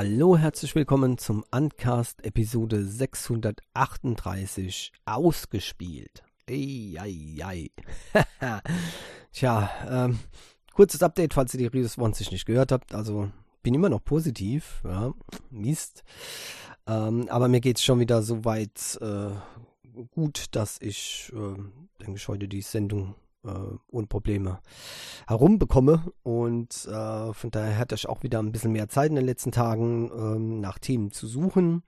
Hallo, herzlich willkommen zum Uncast Episode 638 ausgespielt. Eieiei. Tja, ähm, kurzes Update, falls ihr die Redes 20 nicht gehört habt. Also bin immer noch positiv, ja, Mist. Ähm, aber mir geht es schon wieder so weit äh, gut, dass ich, äh, denke ich, heute die Sendung äh, ohne Probleme herumbekomme. Und äh, von daher hatte ich auch wieder ein bisschen mehr Zeit in den letzten Tagen ähm, nach Themen zu suchen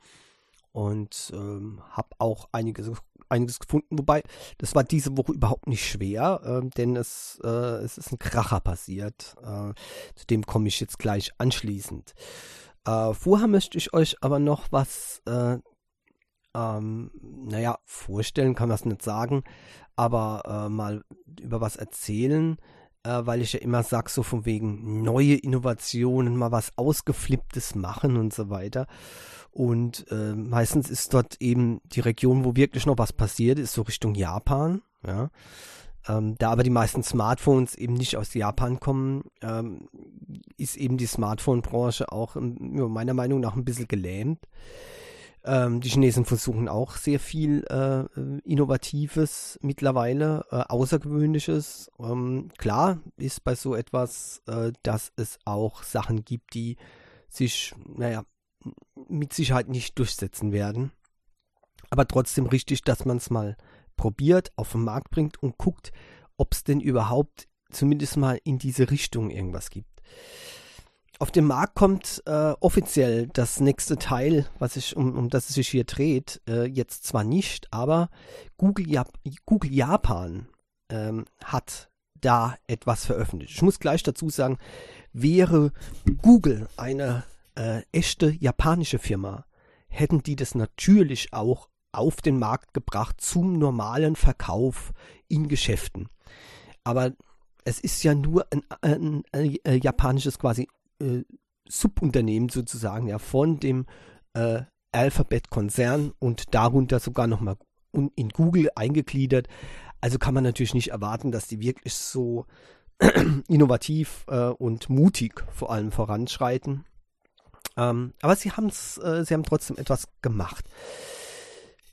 und ähm, habe auch einiges, einiges gefunden. Wobei, das war diese Woche überhaupt nicht schwer, äh, denn es, äh, es ist ein Kracher passiert. Äh, zu dem komme ich jetzt gleich anschließend. Äh, vorher möchte ich euch aber noch was, äh, ähm, naja, vorstellen kann man es nicht sagen, aber äh, mal über was erzählen, äh, weil ich ja immer sage, so von wegen neue Innovationen, mal was Ausgeflipptes machen und so weiter. Und äh, meistens ist dort eben die Region, wo wirklich noch was passiert, ist so Richtung Japan. Ja. Ähm, da aber die meisten Smartphones eben nicht aus Japan kommen, ähm, ist eben die Smartphone-Branche auch ähm, meiner Meinung nach ein bisschen gelähmt. Ähm, die Chinesen versuchen auch sehr viel äh, Innovatives mittlerweile, äh, Außergewöhnliches. Ähm, klar ist bei so etwas, äh, dass es auch Sachen gibt, die sich, naja, mit Sicherheit nicht durchsetzen werden. Aber trotzdem richtig, dass man es mal probiert, auf den Markt bringt und guckt, ob es denn überhaupt zumindest mal in diese Richtung irgendwas gibt. Auf den Markt kommt äh, offiziell das nächste Teil, was ich, um, um das es sich hier dreht, äh, jetzt zwar nicht, aber Google, Jap Google Japan ähm, hat da etwas veröffentlicht. Ich muss gleich dazu sagen, wäre Google eine äh, echte japanische Firma, hätten die das natürlich auch auf den Markt gebracht zum normalen Verkauf in Geschäften. Aber es ist ja nur ein, ein, ein, ein japanisches quasi äh, Subunternehmen sozusagen ja von dem äh, Alphabet-Konzern und darunter sogar nochmal in Google eingegliedert. Also kann man natürlich nicht erwarten, dass die wirklich so innovativ äh, und mutig vor allem voranschreiten. Ähm, aber sie haben es, äh, sie haben trotzdem etwas gemacht.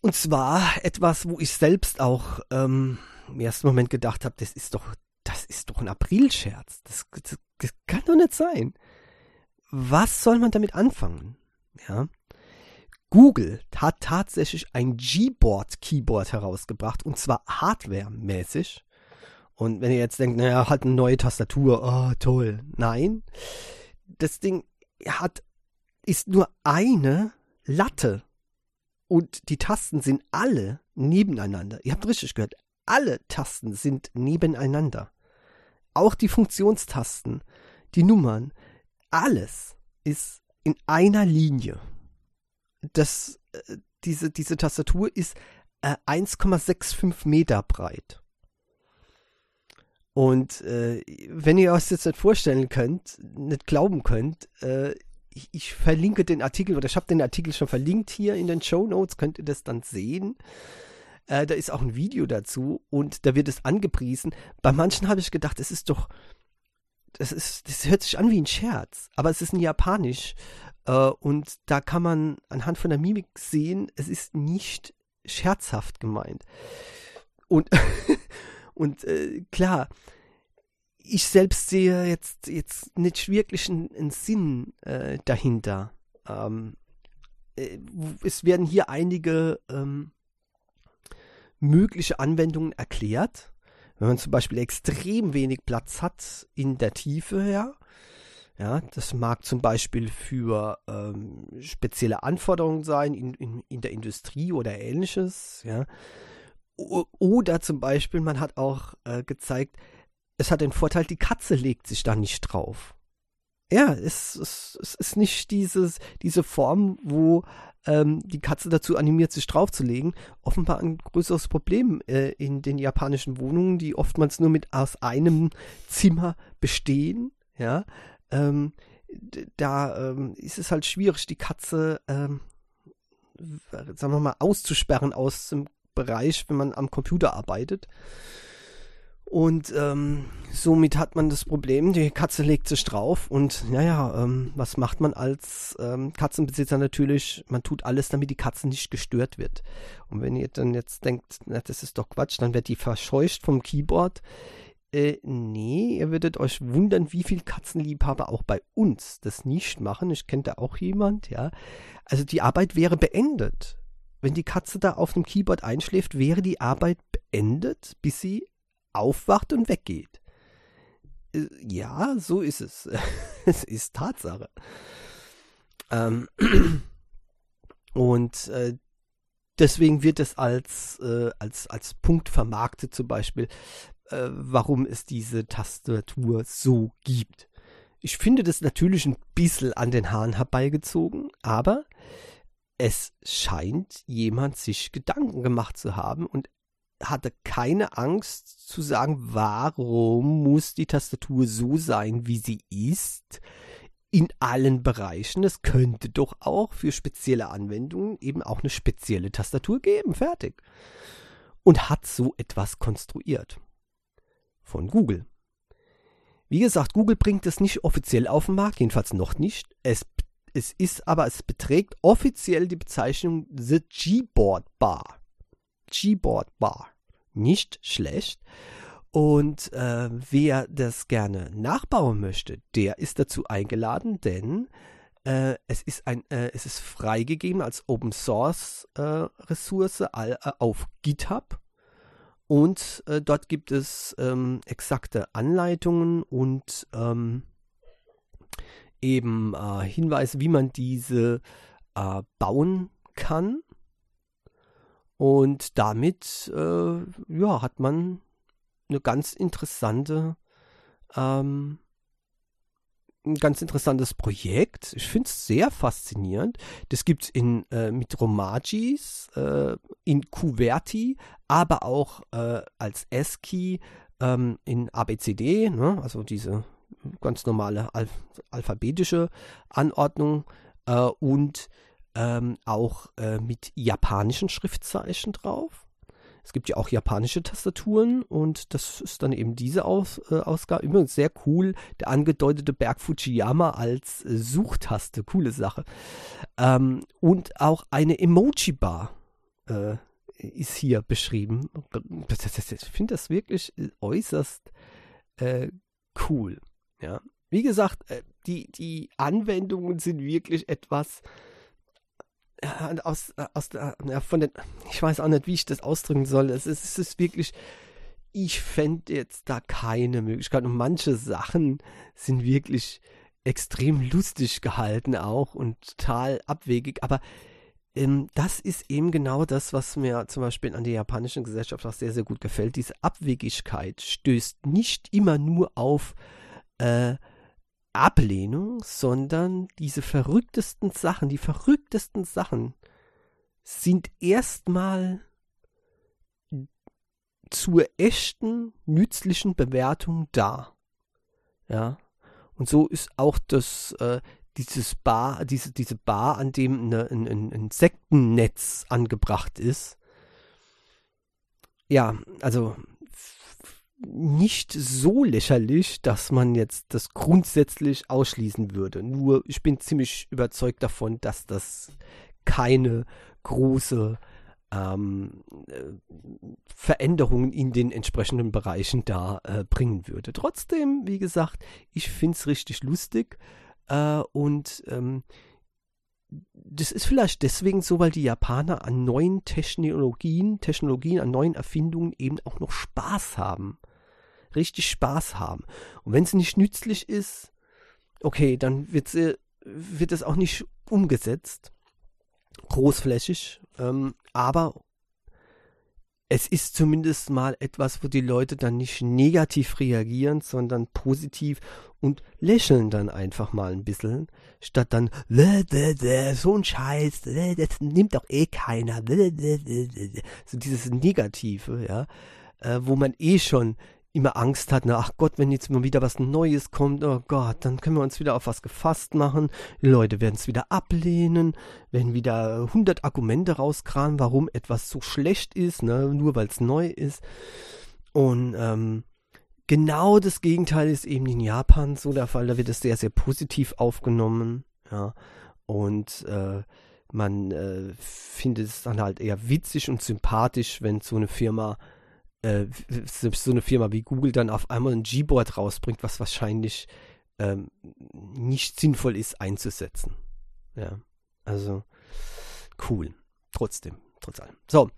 Und zwar etwas, wo ich selbst auch ähm, im ersten Moment gedacht habe, das ist doch, das ist doch ein Aprilscherz. Das, das, das kann doch nicht sein was soll man damit anfangen? Ja. Google hat tatsächlich ein Gboard-Keyboard herausgebracht und zwar hardware-mäßig. Und wenn ihr jetzt denkt, naja, hat eine neue Tastatur, oh toll. Nein, das Ding hat, ist nur eine Latte und die Tasten sind alle nebeneinander. Ihr habt richtig gehört, alle Tasten sind nebeneinander. Auch die Funktionstasten, die Nummern, alles ist in einer Linie. Das, äh, diese, diese Tastatur ist äh, 1,65 Meter breit. Und äh, wenn ihr euch das jetzt nicht vorstellen könnt, nicht glauben könnt, äh, ich, ich, verlinke den Artikel oder ich habe den Artikel schon verlinkt hier in den Show Notes, könnt ihr das dann sehen. Äh, da ist auch ein Video dazu und da wird es angepriesen. Bei manchen habe ich gedacht, es ist doch, das ist, das hört sich an wie ein Scherz, aber es ist ein Japanisch. Äh, und da kann man anhand von der Mimik sehen, es ist nicht scherzhaft gemeint. Und, und äh, klar, ich selbst sehe jetzt, jetzt nicht wirklich einen, einen Sinn äh, dahinter. Ähm, äh, es werden hier einige ähm, mögliche Anwendungen erklärt wenn man zum Beispiel extrem wenig Platz hat in der Tiefe, ja, ja, das mag zum Beispiel für ähm, spezielle Anforderungen sein in, in, in der Industrie oder ähnliches, ja. Oder zum Beispiel, man hat auch äh, gezeigt, es hat den Vorteil, die Katze legt sich da nicht drauf. Ja, es, es, es ist nicht dieses, diese Form, wo ähm, die Katze dazu animiert, sich draufzulegen. Offenbar ein größeres Problem äh, in den japanischen Wohnungen, die oftmals nur mit aus einem Zimmer bestehen. Ja, ähm, da ähm, ist es halt schwierig, die Katze, ähm, sagen wir mal, auszusperren aus dem Bereich, wenn man am Computer arbeitet. Und ähm, somit hat man das Problem, die Katze legt sich drauf und naja, ähm, was macht man als ähm, Katzenbesitzer natürlich? Man tut alles, damit die Katze nicht gestört wird. Und wenn ihr dann jetzt denkt, na, das ist doch Quatsch, dann wird die verscheucht vom Keyboard. Äh, nee, ihr würdet euch wundern, wie viel Katzenliebhaber auch bei uns das nicht machen. Ich kenne da auch jemand, ja. Also die Arbeit wäre beendet. Wenn die Katze da auf dem Keyboard einschläft, wäre die Arbeit beendet, bis sie aufwacht und weggeht. Äh, ja, so ist es. es ist Tatsache. Ähm, und äh, deswegen wird es als, äh, als, als Punkt vermarktet, zum Beispiel, äh, warum es diese Tastatur so gibt. Ich finde das natürlich ein bisschen an den Haaren herbeigezogen, aber es scheint jemand sich Gedanken gemacht zu haben und hatte keine Angst zu sagen, warum muss die Tastatur so sein, wie sie ist, in allen Bereichen. Es könnte doch auch für spezielle Anwendungen eben auch eine spezielle Tastatur geben. Fertig. Und hat so etwas konstruiert. Von Google. Wie gesagt, Google bringt es nicht offiziell auf den Markt, jedenfalls noch nicht. Es, es ist aber, es beträgt offiziell die Bezeichnung The Gboard Bar. Gboard Bar. Nicht schlecht. Und äh, wer das gerne nachbauen möchte, der ist dazu eingeladen, denn äh, es, ist ein, äh, es ist freigegeben als Open Source äh, Ressource äh, auf GitHub. Und äh, dort gibt es ähm, exakte Anleitungen und ähm, eben Hinweise, wie man diese bauen kann. Und damit äh, ja, hat man eine ganz interessante, ähm, ein ganz interessantes Projekt. Ich finde es sehr faszinierend. Das gibt es in, äh, mit Romagis, äh, in Kuverti, aber auch äh, als ASCII ähm, in ABCD, ne? also diese ganz normale Al alphabetische Anordnung äh, und ähm, auch äh, mit japanischen Schriftzeichen drauf. Es gibt ja auch japanische Tastaturen und das ist dann eben diese Aus, äh, Ausgabe. Übrigens sehr cool, der angedeutete Berg Fujiyama als äh, Suchtaste, coole Sache. Ähm, und auch eine Emoji-Bar äh, ist hier beschrieben. Ich finde das wirklich äußerst äh, cool. Ja. Wie gesagt, äh, die, die Anwendungen sind wirklich etwas, aus, aus ja, von den, ich weiß auch nicht, wie ich das ausdrücken soll. Es ist, es ist wirklich, ich fände jetzt da keine Möglichkeit. Und manche Sachen sind wirklich extrem lustig gehalten auch und total abwegig. Aber ähm, das ist eben genau das, was mir zum Beispiel an der japanischen Gesellschaft auch sehr, sehr gut gefällt. Diese Abwegigkeit stößt nicht immer nur auf äh, Ablehnung, sondern diese verrücktesten Sachen, die verrücktesten Sachen sind erstmal zur echten, nützlichen Bewertung da. Ja. Und so ist auch das, äh, dieses Bar, diese, diese Bar, an dem eine, ein, ein Insektennetz angebracht ist. Ja, also nicht so lächerlich, dass man jetzt das grundsätzlich ausschließen würde. Nur ich bin ziemlich überzeugt davon, dass das keine große ähm, äh, Veränderungen in den entsprechenden Bereichen da äh, bringen würde. Trotzdem, wie gesagt, ich finde es richtig lustig äh, und ähm, das ist vielleicht deswegen so, weil die Japaner an neuen Technologien, Technologien, an neuen Erfindungen eben auch noch Spaß haben richtig Spaß haben. Und wenn es nicht nützlich ist, okay, dann wird, sie, wird es auch nicht umgesetzt, großflächig, ähm, aber es ist zumindest mal etwas, wo die Leute dann nicht negativ reagieren, sondern positiv und lächeln dann einfach mal ein bisschen, statt dann so ein Scheiß, das nimmt doch eh keiner, so dieses Negative, ja, äh, wo man eh schon immer Angst hat, na, ach Gott, wenn jetzt mal wieder was Neues kommt, oh Gott, dann können wir uns wieder auf was gefasst machen. Die Leute werden es wieder ablehnen, werden wieder 100 Argumente rauskramen, warum etwas so schlecht ist, ne, nur weil es neu ist. Und ähm, genau das Gegenteil ist eben in Japan so der Fall. Da wird es sehr, sehr positiv aufgenommen. Ja. Und äh, man äh, findet es dann halt eher witzig und sympathisch, wenn so eine Firma, äh, so eine Firma wie Google dann auf einmal ein Gboard rausbringt, was wahrscheinlich ähm, nicht sinnvoll ist einzusetzen. Ja, also cool. Trotzdem, trotz allem. So.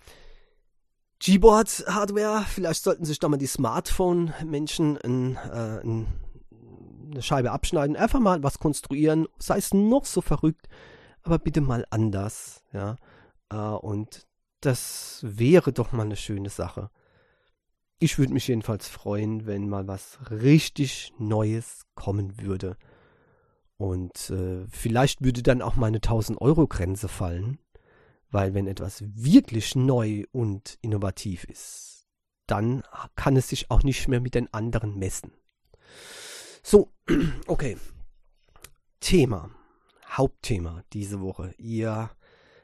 Gboard-Hardware, vielleicht sollten sich da mal die Smartphone-Menschen ein, äh, ein, eine Scheibe abschneiden, einfach mal was konstruieren, sei es noch so verrückt, aber bitte mal anders, ja. Äh, und das wäre doch mal eine schöne Sache. Ich würde mich jedenfalls freuen, wenn mal was richtig Neues kommen würde. Und äh, vielleicht würde dann auch meine 1000-Euro-Grenze fallen. Weil wenn etwas wirklich neu und innovativ ist, dann kann es sich auch nicht mehr mit den anderen messen. So, okay. Thema. Hauptthema diese Woche. Ihr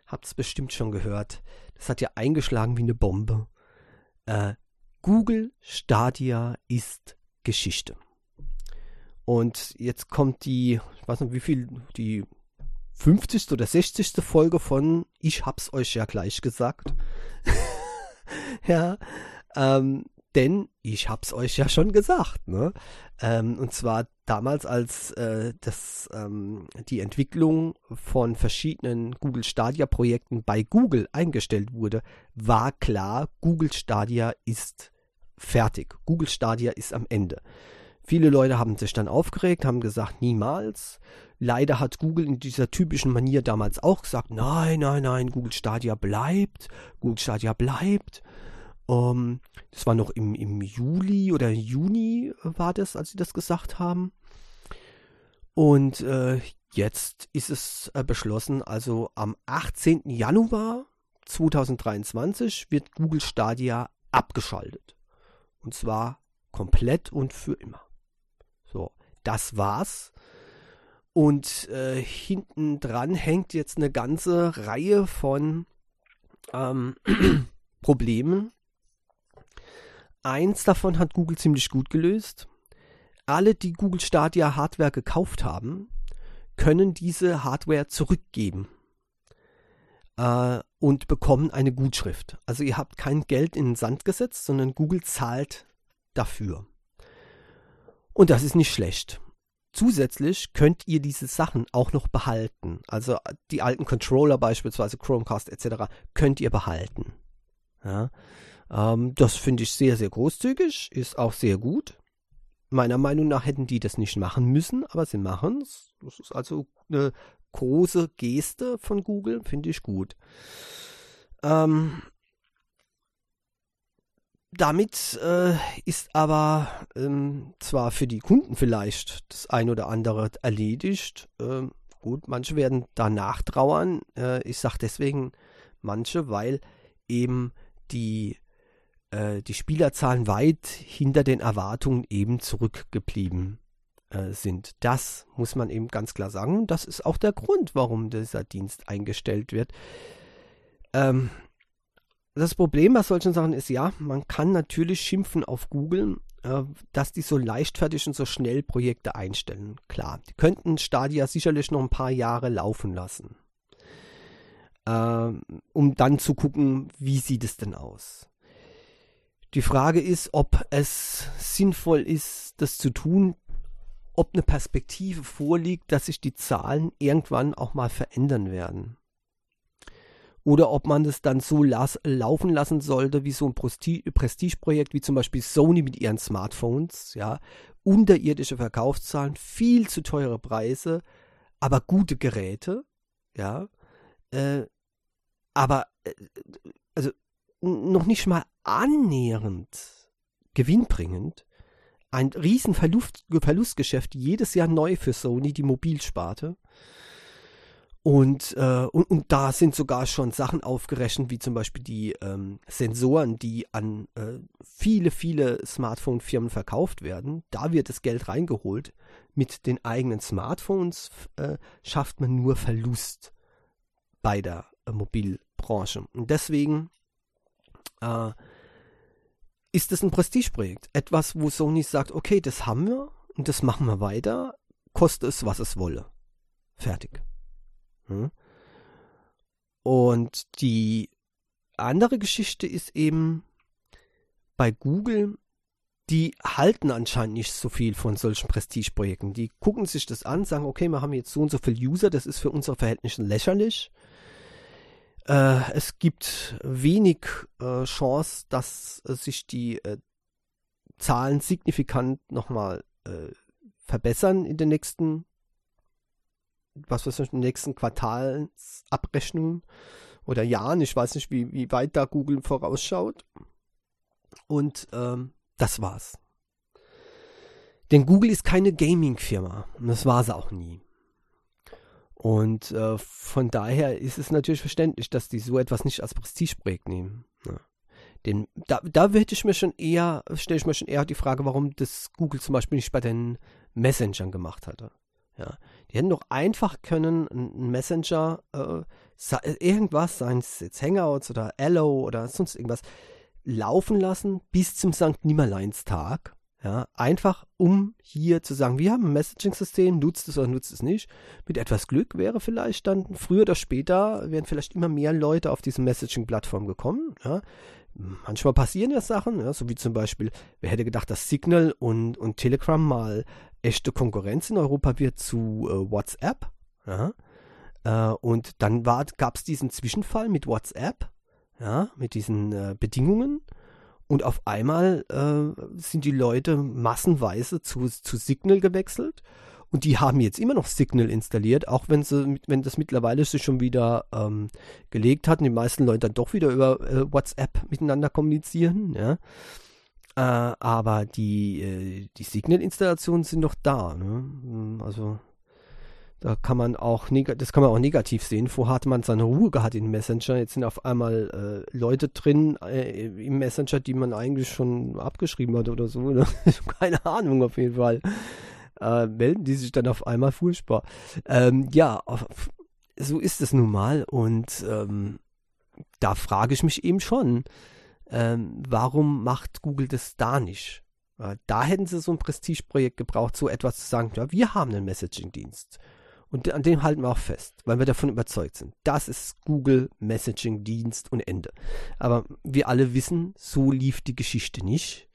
habt es bestimmt schon gehört. Das hat ja eingeschlagen wie eine Bombe. Äh, Google Stadia ist Geschichte. Und jetzt kommt die, ich weiß nicht wie viel, die 50. oder 60. Folge von Ich hab's euch ja gleich gesagt. ja, ähm, denn ich hab's euch ja schon gesagt, ne? Ähm, und zwar damals, als äh, das, ähm, die Entwicklung von verschiedenen Google Stadia Projekten bei Google eingestellt wurde, war klar, Google Stadia ist fertig. Google Stadia ist am Ende. Viele Leute haben sich dann aufgeregt, haben gesagt, niemals. Leider hat Google in dieser typischen Manier damals auch gesagt, nein, nein, nein, Google Stadia bleibt, Google Stadia bleibt. Um, ähm, das war noch im, im Juli oder Juni war das, als sie das gesagt haben. Und äh, jetzt ist es äh, beschlossen, also am 18. Januar 2023 wird Google Stadia abgeschaltet. Und zwar komplett und für immer. Das war's. Und äh, hinten dran hängt jetzt eine ganze Reihe von ähm, Problemen. Eins davon hat Google ziemlich gut gelöst. Alle, die Google Stadia Hardware gekauft haben, können diese Hardware zurückgeben äh, und bekommen eine Gutschrift. Also ihr habt kein Geld in den Sand gesetzt, sondern Google zahlt dafür. Und das ist nicht schlecht. Zusätzlich könnt ihr diese Sachen auch noch behalten. Also die alten Controller beispielsweise, Chromecast etc. könnt ihr behalten. Ja, ähm, das finde ich sehr, sehr großzügig, ist auch sehr gut. Meiner Meinung nach hätten die das nicht machen müssen, aber sie machen es. Das ist also eine große Geste von Google, finde ich gut. Ähm, damit äh, ist aber ähm, zwar für die Kunden vielleicht das ein oder andere erledigt. Ähm, gut, manche werden danach trauern. Äh, ich sage deswegen manche, weil eben die, äh, die Spielerzahlen weit hinter den Erwartungen eben zurückgeblieben äh, sind. Das muss man eben ganz klar sagen. Das ist auch der Grund, warum dieser Dienst eingestellt wird. Ähm, das Problem bei solchen Sachen ist ja, man kann natürlich schimpfen auf Google, äh, dass die so leichtfertig und so schnell Projekte einstellen. Klar, die könnten Stadia sicherlich noch ein paar Jahre laufen lassen, äh, um dann zu gucken, wie sieht es denn aus. Die Frage ist, ob es sinnvoll ist, das zu tun, ob eine Perspektive vorliegt, dass sich die Zahlen irgendwann auch mal verändern werden oder ob man das dann so las laufen lassen sollte wie so ein Prestigeprojekt wie zum Beispiel Sony mit ihren Smartphones, ja, unterirdische Verkaufszahlen, viel zu teure Preise, aber gute Geräte, ja, äh, aber äh, also noch nicht mal annähernd gewinnbringend. Ein riesen Verlust, Verlustgeschäft jedes Jahr neu für Sony, die Mobilsparte. Und, äh, und, und, da sind sogar schon Sachen aufgerechnet, wie zum Beispiel die ähm, Sensoren, die an äh, viele, viele Smartphone-Firmen verkauft werden. Da wird das Geld reingeholt. Mit den eigenen Smartphones äh, schafft man nur Verlust bei der äh, Mobilbranche. Und deswegen äh, ist es ein Prestigeprojekt. Etwas, wo Sony sagt, okay, das haben wir und das machen wir weiter, koste es, was es wolle. Fertig. Hm? Und die andere Geschichte ist eben bei Google, die halten anscheinend nicht so viel von solchen Prestigeprojekten. Die gucken sich das an, sagen, okay, wir haben jetzt so und so viele User, das ist für unsere Verhältnisse lächerlich. Äh, es gibt wenig äh, Chance, dass äh, sich die Zahlen signifikant nochmal verbessern in den nächsten, was weiß ich, in den nächsten Quartalsabrechnungen oder Jahren. Ich weiß nicht, wie, wie weit da Google vorausschaut. Und ähm, das war's. Denn Google ist keine Gaming-Firma. Und das war sie auch nie. Und äh, von daher ist es natürlich verständlich, dass die so etwas nicht als Prestigeprojekt nehmen. Ja. Denn da, da würde ich mir schon eher, stelle ich mir schon eher die Frage, warum das Google zum Beispiel nicht bei den Messengern gemacht hatte. Ja. Die hätten doch einfach können einen Messenger, äh, irgendwas, seien es jetzt Hangouts oder Allo oder sonst irgendwas, laufen lassen bis zum St. Nimmerleinstag. Ja, einfach um hier zu sagen, wir haben ein Messaging-System, nutzt es oder nutzt es nicht. Mit etwas Glück wäre vielleicht dann früher oder später, wären vielleicht immer mehr Leute auf diese Messaging-Plattform gekommen. Ja. Manchmal passieren ja Sachen, ja, so wie zum Beispiel, wer hätte gedacht, dass Signal und, und Telegram mal echte Konkurrenz in Europa wird zu äh, WhatsApp. Ja. Äh, und dann gab es diesen Zwischenfall mit WhatsApp, ja, mit diesen äh, Bedingungen. Und auf einmal äh, sind die Leute massenweise zu, zu Signal gewechselt. Und die haben jetzt immer noch Signal installiert, auch wenn sie, wenn das mittlerweile sich schon wieder ähm, gelegt hat und die meisten Leute dann doch wieder über äh, WhatsApp miteinander kommunizieren, ja. Äh, aber die, äh, die Signal-Installationen sind noch da, ne? Also da kann man auch das kann man auch negativ sehen. Vorher hatte man seine Ruhe gehabt in Messenger. Jetzt sind auf einmal äh, Leute drin äh, im Messenger, die man eigentlich schon abgeschrieben hat oder so. Ne? Keine Ahnung auf jeden Fall. Äh, melden die sich dann auf einmal furchtbar. Ähm, ja, auf, so ist es nun mal. Und ähm, da frage ich mich eben schon, ähm, warum macht Google das da nicht? Da hätten sie so ein Prestigeprojekt gebraucht, so etwas zu sagen, ja, wir haben einen Messaging-Dienst. Und an dem halten wir auch fest, weil wir davon überzeugt sind. Das ist Google Messaging Dienst und Ende. Aber wir alle wissen, so lief die Geschichte nicht.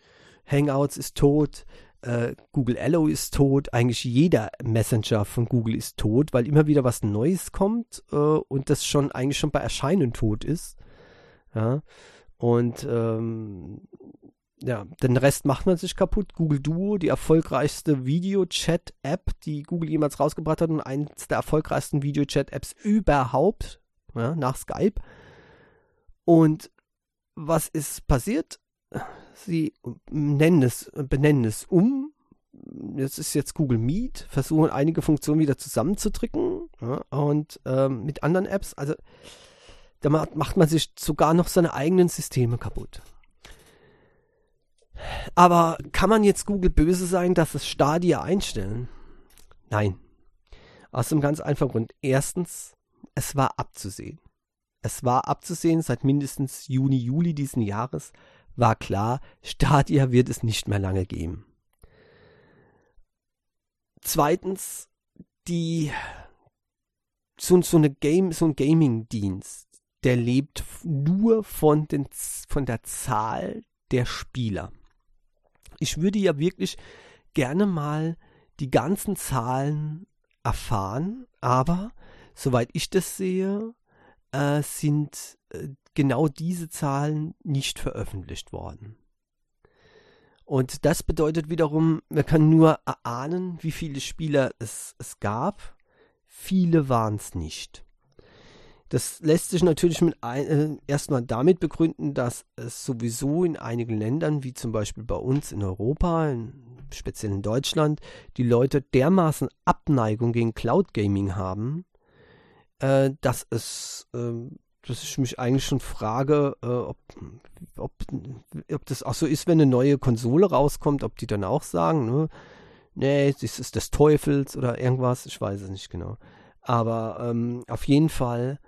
Hangouts ist tot, äh, Google Allo ist tot, eigentlich jeder Messenger von Google ist tot, weil immer wieder was Neues kommt äh, und das schon eigentlich schon bei Erscheinen tot ist. Ja. Und ähm, ja, den Rest macht man sich kaputt. Google Duo, die erfolgreichste Video-Chat-App, die Google jemals rausgebracht hat und eines der erfolgreichsten Video-Chat-Apps überhaupt, ja, nach Skype. Und was ist passiert? Sie nennen es, benennen es um. Das ist jetzt Google Meet, versuchen einige Funktionen wieder zusammenzudrücken ja, und ähm, mit anderen Apps. Also da macht man sich sogar noch seine eigenen Systeme kaputt. Aber kann man jetzt Google böse sein, dass es Stadia einstellen? Nein. Aus einem ganz einfachen Grund. Erstens, es war abzusehen. Es war abzusehen, seit mindestens Juni, Juli diesen Jahres war klar, Stadia wird es nicht mehr lange geben. Zweitens, die so, so, eine Game, so ein Gaming-Dienst, der lebt nur von, den, von der Zahl der Spieler ich würde ja wirklich gerne mal die ganzen Zahlen erfahren, aber soweit ich das sehe, äh, sind äh, genau diese Zahlen nicht veröffentlicht worden. Und das bedeutet wiederum, man kann nur erahnen, wie viele Spieler es, es gab. Viele waren es nicht. Das lässt sich natürlich mit ein, äh, erstmal damit begründen, dass es sowieso in einigen Ländern, wie zum Beispiel bei uns in Europa, in, speziell in Deutschland, die Leute dermaßen Abneigung gegen Cloud Gaming haben, äh, dass es, äh, dass ich mich eigentlich schon frage, äh, ob, ob, ob das auch so ist, wenn eine neue Konsole rauskommt, ob die dann auch sagen, ne, nee, das ist des Teufels oder irgendwas, ich weiß es nicht genau. Aber ähm, auf jeden Fall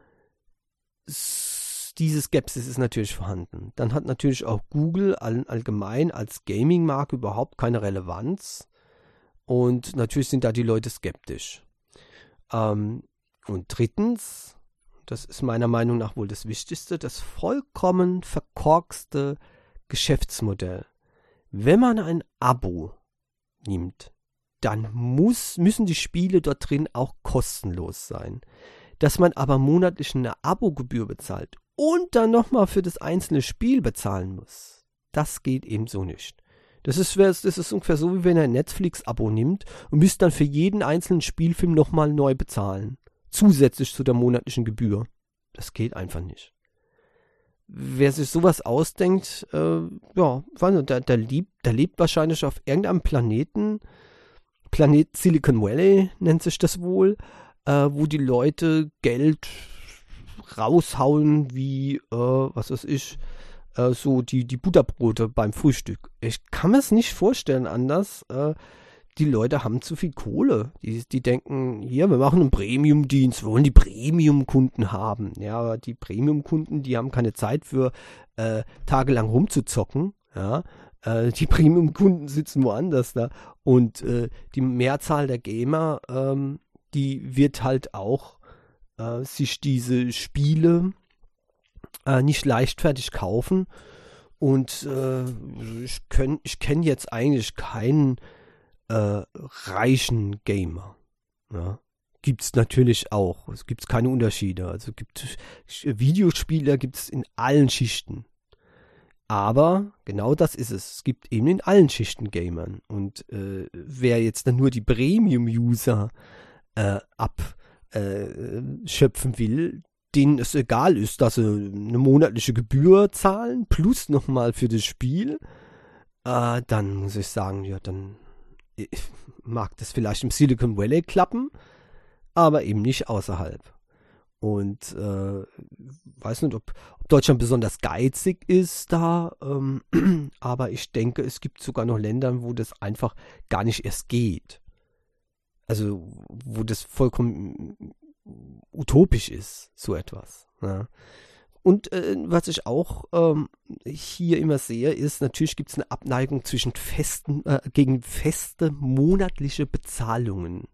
diese Skepsis ist natürlich vorhanden. Dann hat natürlich auch Google all, allgemein als Gaming-Marke überhaupt keine Relevanz. Und natürlich sind da die Leute skeptisch. Ähm, und drittens, das ist meiner Meinung nach wohl das Wichtigste, das vollkommen verkorkste Geschäftsmodell. Wenn man ein Abo nimmt, dann muss, müssen die Spiele dort drin auch kostenlos sein. Dass man aber monatlich eine Abogebühr bezahlt und dann nochmal für das einzelne Spiel bezahlen muss, das geht ebenso nicht. Das ist, das ist ungefähr so, wie wenn ihr ein Netflix-Abo nimmt und müsst dann für jeden einzelnen Spielfilm nochmal neu bezahlen. Zusätzlich zu der monatlichen Gebühr. Das geht einfach nicht. Wer sich sowas ausdenkt, äh, ja, der, der, lebt, der lebt wahrscheinlich auf irgendeinem Planeten, Planet Silicon Valley nennt sich das wohl, äh, wo die Leute Geld raushauen wie, äh, was weiß ich, äh, so die, die Butterbrote beim Frühstück. Ich kann mir es nicht vorstellen anders. Äh, die Leute haben zu viel Kohle. Die, die denken, hier, wir machen einen Premium-Dienst, wir wollen die Premium-Kunden haben. Ja, aber die Premium-Kunden, die haben keine Zeit für äh, tagelang rumzuzocken. Ja, äh, die Premium-Kunden sitzen woanders da. Und äh, die Mehrzahl der Gamer, ähm, die wird halt auch äh, sich diese Spiele äh, nicht leichtfertig kaufen. Und äh, ich, ich kenne jetzt eigentlich keinen äh, reichen Gamer. Ja. Gibt es natürlich auch. Es gibt keine Unterschiede. Also gibt Videospieler gibt es in allen Schichten. Aber genau das ist es. Es gibt eben in allen Schichten Gamern. Und äh, wer jetzt dann nur die Premium-User abschöpfen äh, will, denen es egal ist, dass sie eine monatliche Gebühr zahlen, plus nochmal für das Spiel, äh, dann muss ich sagen, ja, dann äh, mag das vielleicht im Silicon Valley klappen, aber eben nicht außerhalb. Und äh, weiß nicht, ob, ob, Deutschland besonders geizig ist da, ähm, aber ich denke, es gibt sogar noch Länder, wo das einfach gar nicht erst geht. Also, wo das vollkommen utopisch ist, so etwas. Ja. Und äh, was ich auch ähm, hier immer sehe, ist, natürlich gibt es eine Abneigung zwischen festen, äh, gegen feste monatliche Bezahlungen.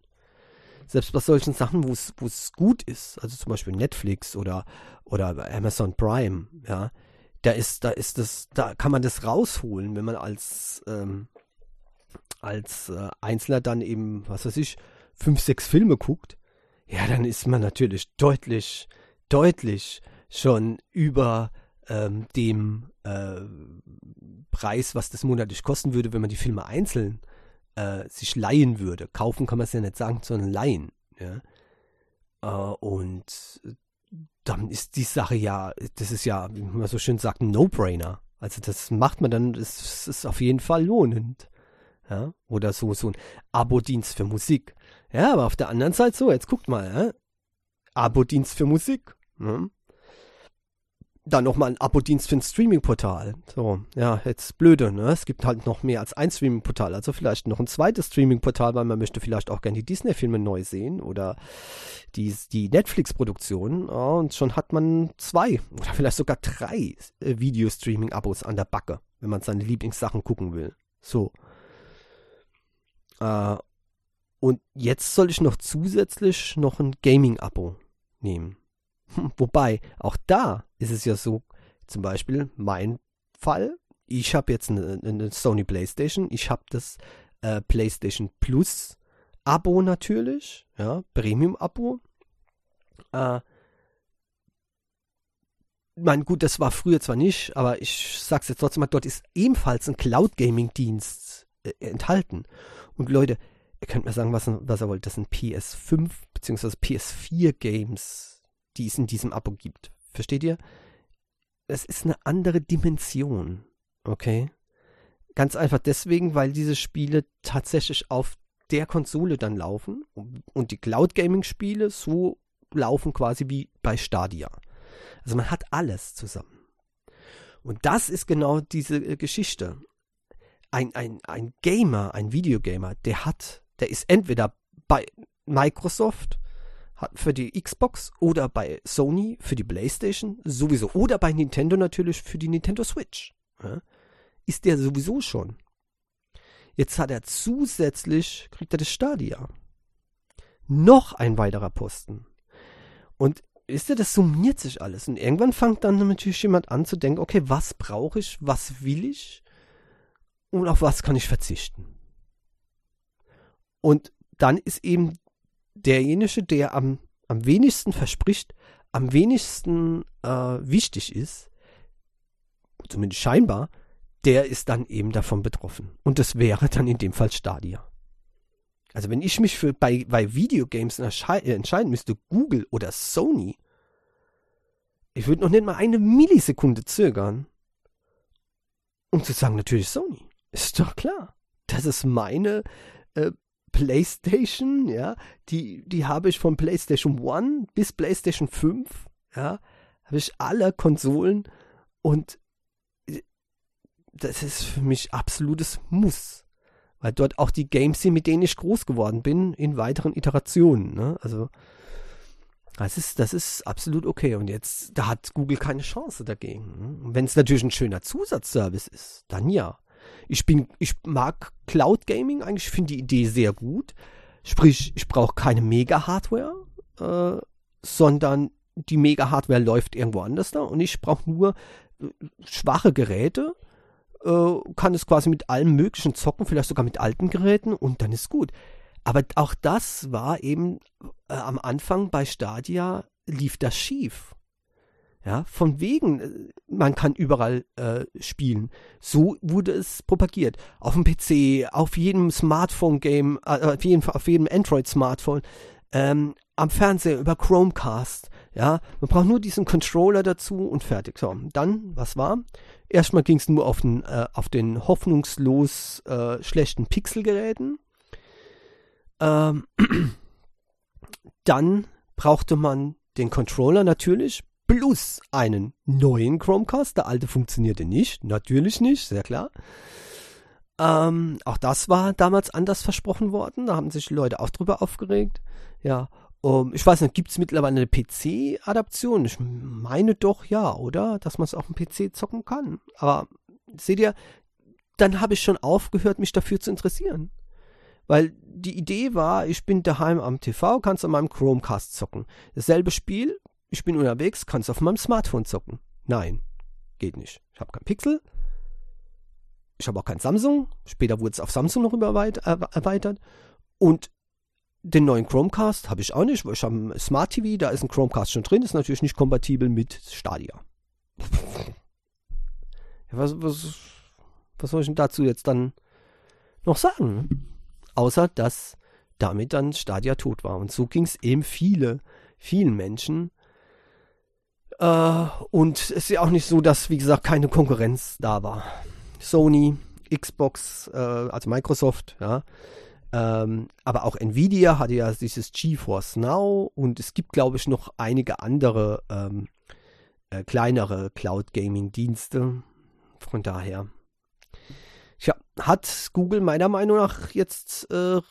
Selbst bei solchen Sachen, wo es gut ist, also zum Beispiel Netflix oder, oder Amazon Prime, ja, da ist, da ist das, da kann man das rausholen, wenn man als, ähm, als äh, Einzelner dann eben, was weiß ich, fünf, sechs Filme guckt, ja, dann ist man natürlich deutlich, deutlich schon über ähm, dem äh, Preis, was das monatlich kosten würde, wenn man die Filme einzeln äh, sich leihen würde. Kaufen kann man es ja nicht sagen, sondern leihen. Ja? Äh, und dann ist die Sache ja, das ist ja, wie man so schön sagt, ein No-Brainer. Also das macht man dann, es ist auf jeden Fall lohnend. Ja? Oder so, so ein Abo-Dienst für Musik. Ja, aber auf der anderen Seite so, jetzt guckt mal, ja? Abo-Dienst für Musik. Ne? Dann nochmal ein Abo-Dienst für ein Streaming-Portal. So, ja, jetzt blöde, ne? Es gibt halt noch mehr als ein Streaming-Portal. Also vielleicht noch ein zweites Streaming-Portal, weil man möchte vielleicht auch gerne die Disney-Filme neu sehen oder die, die Netflix-Produktion. Ja, und schon hat man zwei oder vielleicht sogar drei äh, Video-Streaming-Abos an der Backe, wenn man seine Lieblingssachen gucken will. So. Äh, und jetzt soll ich noch zusätzlich noch ein Gaming-Abo nehmen. Wobei, auch da ist es ja so, zum Beispiel mein Fall, ich habe jetzt eine, eine, Sony PlayStation, ich habe das äh, PlayStation Plus Abo natürlich, ja, Premium-Abo. Äh, mein, gut, das war früher zwar nicht, aber ich sag's jetzt trotzdem mal, dort ist ebenfalls ein Cloud-Gaming-Dienst äh, enthalten. Und Leute, ihr könnt mir sagen, was, was ihr wollt, das sind PS5 bzw. PS4 Games, die es in diesem Abo gibt. Versteht ihr? Es ist eine andere Dimension. Okay? Ganz einfach deswegen, weil diese Spiele tatsächlich auf der Konsole dann laufen und die Cloud Gaming Spiele so laufen quasi wie bei Stadia. Also man hat alles zusammen. Und das ist genau diese äh, Geschichte. Ein, ein, ein Gamer, ein Videogamer, der hat der ist entweder bei Microsoft, für die Xbox oder bei Sony für die PlayStation sowieso oder bei Nintendo natürlich für die Nintendo Switch. Ja, ist der sowieso schon. Jetzt hat er zusätzlich, kriegt er das Stadia. Noch ein weiterer Posten. Und wisst ihr, das summiert sich alles. Und irgendwann fängt dann natürlich jemand an zu denken, okay, was brauche ich, was will ich und auf was kann ich verzichten. Und dann ist eben derjenige, der am, am wenigsten verspricht, am wenigsten äh, wichtig ist, zumindest scheinbar, der ist dann eben davon betroffen. Und das wäre dann in dem Fall Stadia. Also wenn ich mich für bei, bei Videogames entscheiden müsste, Google oder Sony, ich würde noch nicht mal eine Millisekunde zögern, um zu sagen, natürlich Sony. Ist doch klar. Das ist meine äh, PlayStation, ja, die, die habe ich von PlayStation 1 bis PlayStation 5, ja, habe ich alle Konsolen und äh, das ist für mich absolutes Muss. Weil dort auch die Games sind, mit denen ich groß geworden bin, in weiteren Iterationen. Ne? Also, das ist, das ist absolut okay. Und jetzt, da hat Google keine Chance dagegen. Ne? Wenn es natürlich ein schöner Zusatzservice ist, dann ja. Ich bin, ich mag Cloud Gaming eigentlich, ich finde die Idee sehr gut. Sprich, ich brauche keine Mega-Hardware, äh, sondern die Mega-Hardware läuft irgendwo anders da und ich brauche nur äh, schwache Geräte, äh, kann es quasi mit allem möglichen zocken, vielleicht sogar mit alten Geräten und dann ist gut. Aber auch das war eben äh, am Anfang bei Stadia lief das schief. Ja, von wegen, äh, man kann überall äh, spielen. So wurde es propagiert. Auf dem PC, auf jedem Smartphone-Game, äh, auf, jedem, auf jedem Android-Smartphone, ähm, am Fernseher über Chromecast. Ja, man braucht nur diesen Controller dazu und fertig. So, dann, was war? Erstmal ging es nur auf den, äh, auf den hoffnungslos äh, schlechten Pixelgeräten. Ähm, dann brauchte man den Controller natürlich plus einen neuen Chromecast. Der alte funktionierte nicht, natürlich nicht, sehr klar. Ähm, auch das war damals anders versprochen worden. Da haben sich Leute auch drüber aufgeregt. Ja, um, ich weiß nicht, gibt es mittlerweile eine PC-Adaption? Ich meine doch ja, oder? Dass man es auf dem PC zocken kann. Aber seht ihr, dann habe ich schon aufgehört, mich dafür zu interessieren. Weil die Idee war, ich bin daheim am TV, kannst an meinem Chromecast zocken. Dasselbe Spiel, ich bin unterwegs, kannst auf meinem Smartphone zocken. Nein, geht nicht. Ich habe kein Pixel. Ich habe auch kein Samsung. Später wurde es auf Samsung noch erweitert. Und den neuen Chromecast habe ich auch nicht, weil ich habe ein Smart TV, da ist ein Chromecast schon drin, ist natürlich nicht kompatibel mit Stadia. Was, was, was soll ich denn dazu jetzt dann noch sagen? Außer, dass damit dann Stadia tot war. Und so ging es eben viele, vielen Menschen, äh, und es ist ja auch nicht so, dass, wie gesagt, keine Konkurrenz da war. Sony, Xbox, äh, also Microsoft, ja. Ähm, aber auch Nvidia hatte ja dieses GeForce Now und es gibt, glaube ich, noch einige andere ähm, äh, kleinere Cloud Gaming Dienste. Von daher. Tja, hat Google meiner Meinung nach jetzt äh,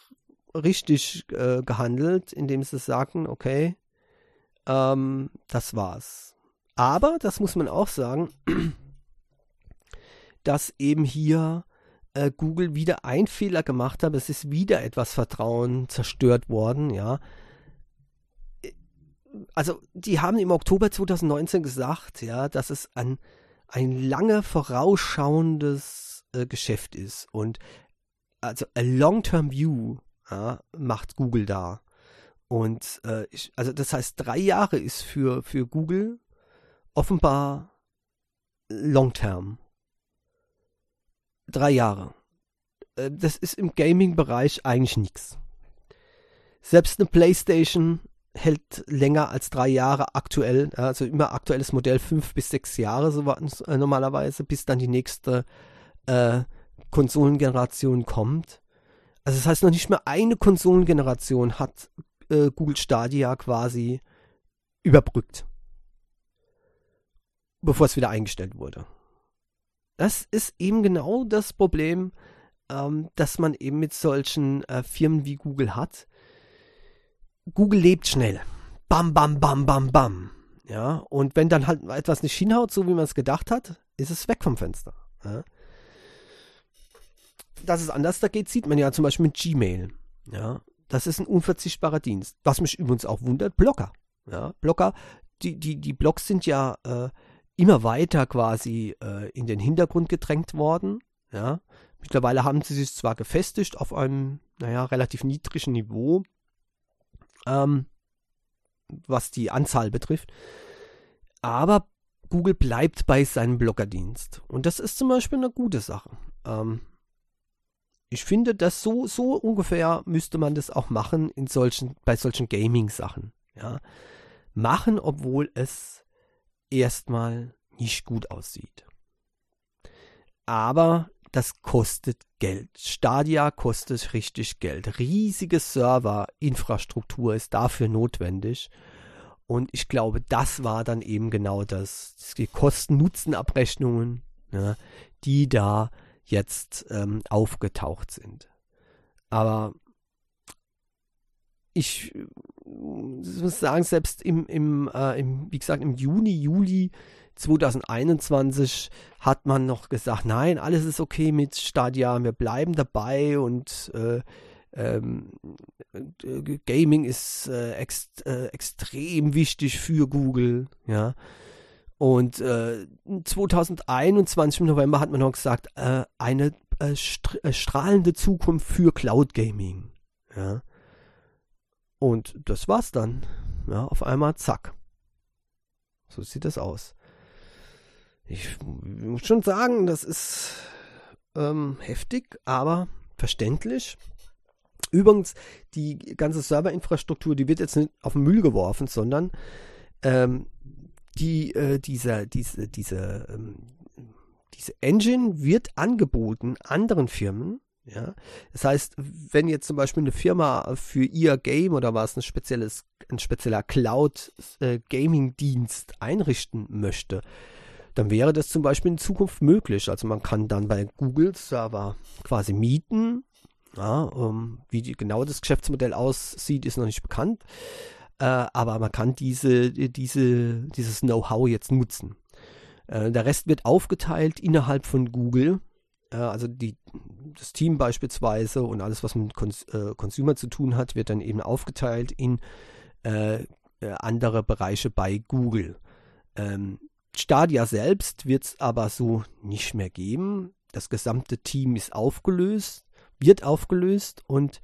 richtig äh, gehandelt, indem sie sagen, okay, ähm, das war's. Aber, das muss man auch sagen, dass eben hier äh, Google wieder einen Fehler gemacht hat. Es ist wieder etwas Vertrauen zerstört worden, ja. Also, die haben im Oktober 2019 gesagt, ja, dass es ein, ein lange vorausschauendes äh, Geschäft ist. Und also a long-term view ja, macht Google da. Und äh, ich, also das heißt, drei Jahre ist für, für Google offenbar long term. Drei Jahre. Äh, das ist im Gaming-Bereich eigentlich nichts. Selbst eine PlayStation hält länger als drei Jahre aktuell, also immer aktuelles Modell fünf bis sechs Jahre so äh, normalerweise, bis dann die nächste äh, Konsolengeneration kommt. Also das heißt noch nicht mehr eine Konsolengeneration hat äh, Google Stadia quasi überbrückt bevor es wieder eingestellt wurde. Das ist eben genau das Problem, ähm, das man eben mit solchen äh, Firmen wie Google hat. Google lebt schnell. bam, bam, bam, bam, bam. Ja, und wenn dann halt etwas nicht hinhaut, so wie man es gedacht hat, ist es weg vom Fenster. Ja. Dass es anders da geht, sieht man ja zum Beispiel mit Gmail. Ja, das ist ein unverzichtbarer Dienst. Was mich übrigens auch wundert, Blogger. Ja, Blogger, die, die, die Blogs sind ja äh, immer weiter quasi äh, in den Hintergrund gedrängt worden. Ja, mittlerweile haben sie sich zwar gefestigt auf einem, naja, relativ niedrigen Niveau, ähm, was die Anzahl betrifft. Aber Google bleibt bei seinem Bloggerdienst. Und das ist zum Beispiel eine gute Sache. Ähm, ich finde, dass so, so ungefähr müsste man das auch machen in solchen, bei solchen Gaming-Sachen. Ja. Machen, obwohl es erstmal nicht gut aussieht. Aber das kostet Geld. Stadia kostet richtig Geld. Riesige Serverinfrastruktur ist dafür notwendig. Und ich glaube, das war dann eben genau das. Die Kosten-Nutzen-Abrechnungen, ja, die da jetzt ähm, aufgetaucht sind. Aber ich muss sagen, selbst im, im, äh, im, wie gesagt, im Juni, Juli 2021 hat man noch gesagt, nein, alles ist okay mit Stadia, wir bleiben dabei und äh, ähm, äh, Gaming ist äh, ext, äh, extrem wichtig für Google, ja. Und äh, 2021 im November hat man noch gesagt, äh, eine äh, strahlende Zukunft für Cloud Gaming, ja. Und das war's dann. Ja, auf einmal zack. So sieht das aus. Ich muss schon sagen, das ist ähm, heftig, aber verständlich. Übrigens, die ganze Serverinfrastruktur, die wird jetzt nicht auf den Müll geworfen, sondern ähm, die, äh, dieser, diese, diese, ähm, diese Engine wird angeboten anderen Firmen, ja, das heißt, wenn jetzt zum Beispiel eine Firma für ihr Game oder was ein spezielles, ein spezieller Cloud-Gaming-Dienst äh, einrichten möchte, dann wäre das zum Beispiel in Zukunft möglich. Also man kann dann bei Google Server quasi mieten. Ja, um, ähm, wie die, genau das Geschäftsmodell aussieht, ist noch nicht bekannt. Äh, aber man kann diese, diese, dieses Know-how jetzt nutzen. Äh, der Rest wird aufgeteilt innerhalb von Google also die, das Team beispielsweise und alles, was mit Cons äh, Consumer zu tun hat, wird dann eben aufgeteilt in äh, äh andere Bereiche bei Google. Ähm, Stadia selbst wird es aber so nicht mehr geben. Das gesamte Team ist aufgelöst, wird aufgelöst und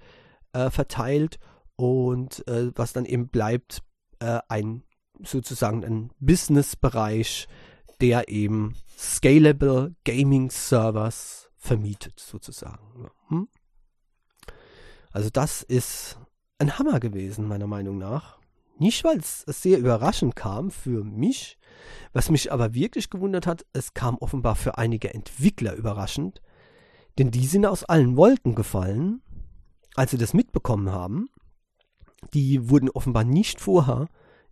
äh, verteilt und äh, was dann eben bleibt, ein sozusagen ein Business-Bereich, der eben Scalable Gaming Servers vermietet, sozusagen. Hm? Also das ist ein Hammer gewesen, meiner Meinung nach. Nicht, weil es sehr überraschend kam für mich, was mich aber wirklich gewundert hat, es kam offenbar für einige Entwickler überraschend, denn die sind aus allen Wolken gefallen, als sie das mitbekommen haben. Die wurden offenbar nicht vorher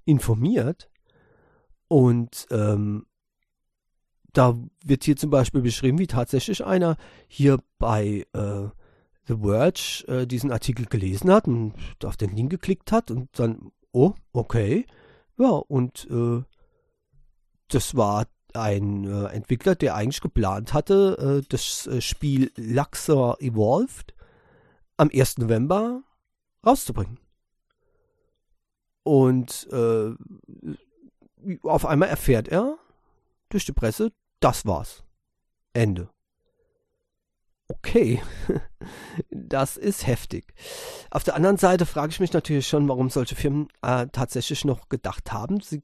informiert und ähm, da wird hier zum Beispiel beschrieben, wie tatsächlich einer hier bei äh, The Verge äh, diesen Artikel gelesen hat und auf den Link geklickt hat und dann, oh, okay. Ja, und äh, das war ein äh, Entwickler, der eigentlich geplant hatte, äh, das äh, Spiel Luxor Evolved am 1. November rauszubringen. Und auf einmal erfährt er durch die Presse, das war's. Ende. Okay, das ist heftig. Auf der anderen Seite frage ich mich natürlich schon, warum solche Firmen äh, tatsächlich noch gedacht haben, sie,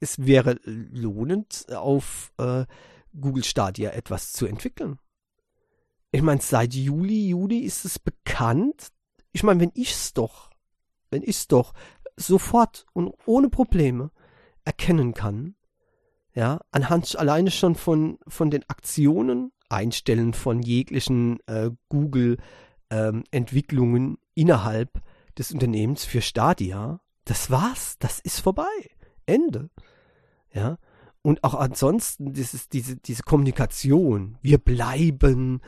es wäre lohnend, auf äh, Google Stadia etwas zu entwickeln. Ich meine, seit Juli, Juli ist es bekannt. Ich meine, wenn ich es doch, wenn ich es doch sofort und ohne Probleme erkennen kann, ja, anhand alleine schon von, von den Aktionen, Einstellen von jeglichen äh, Google-Entwicklungen ähm, innerhalb des Unternehmens für Stadia, das war's, das ist vorbei. Ende. Ja. Und auch ansonsten dieses, diese, diese Kommunikation, wir bleiben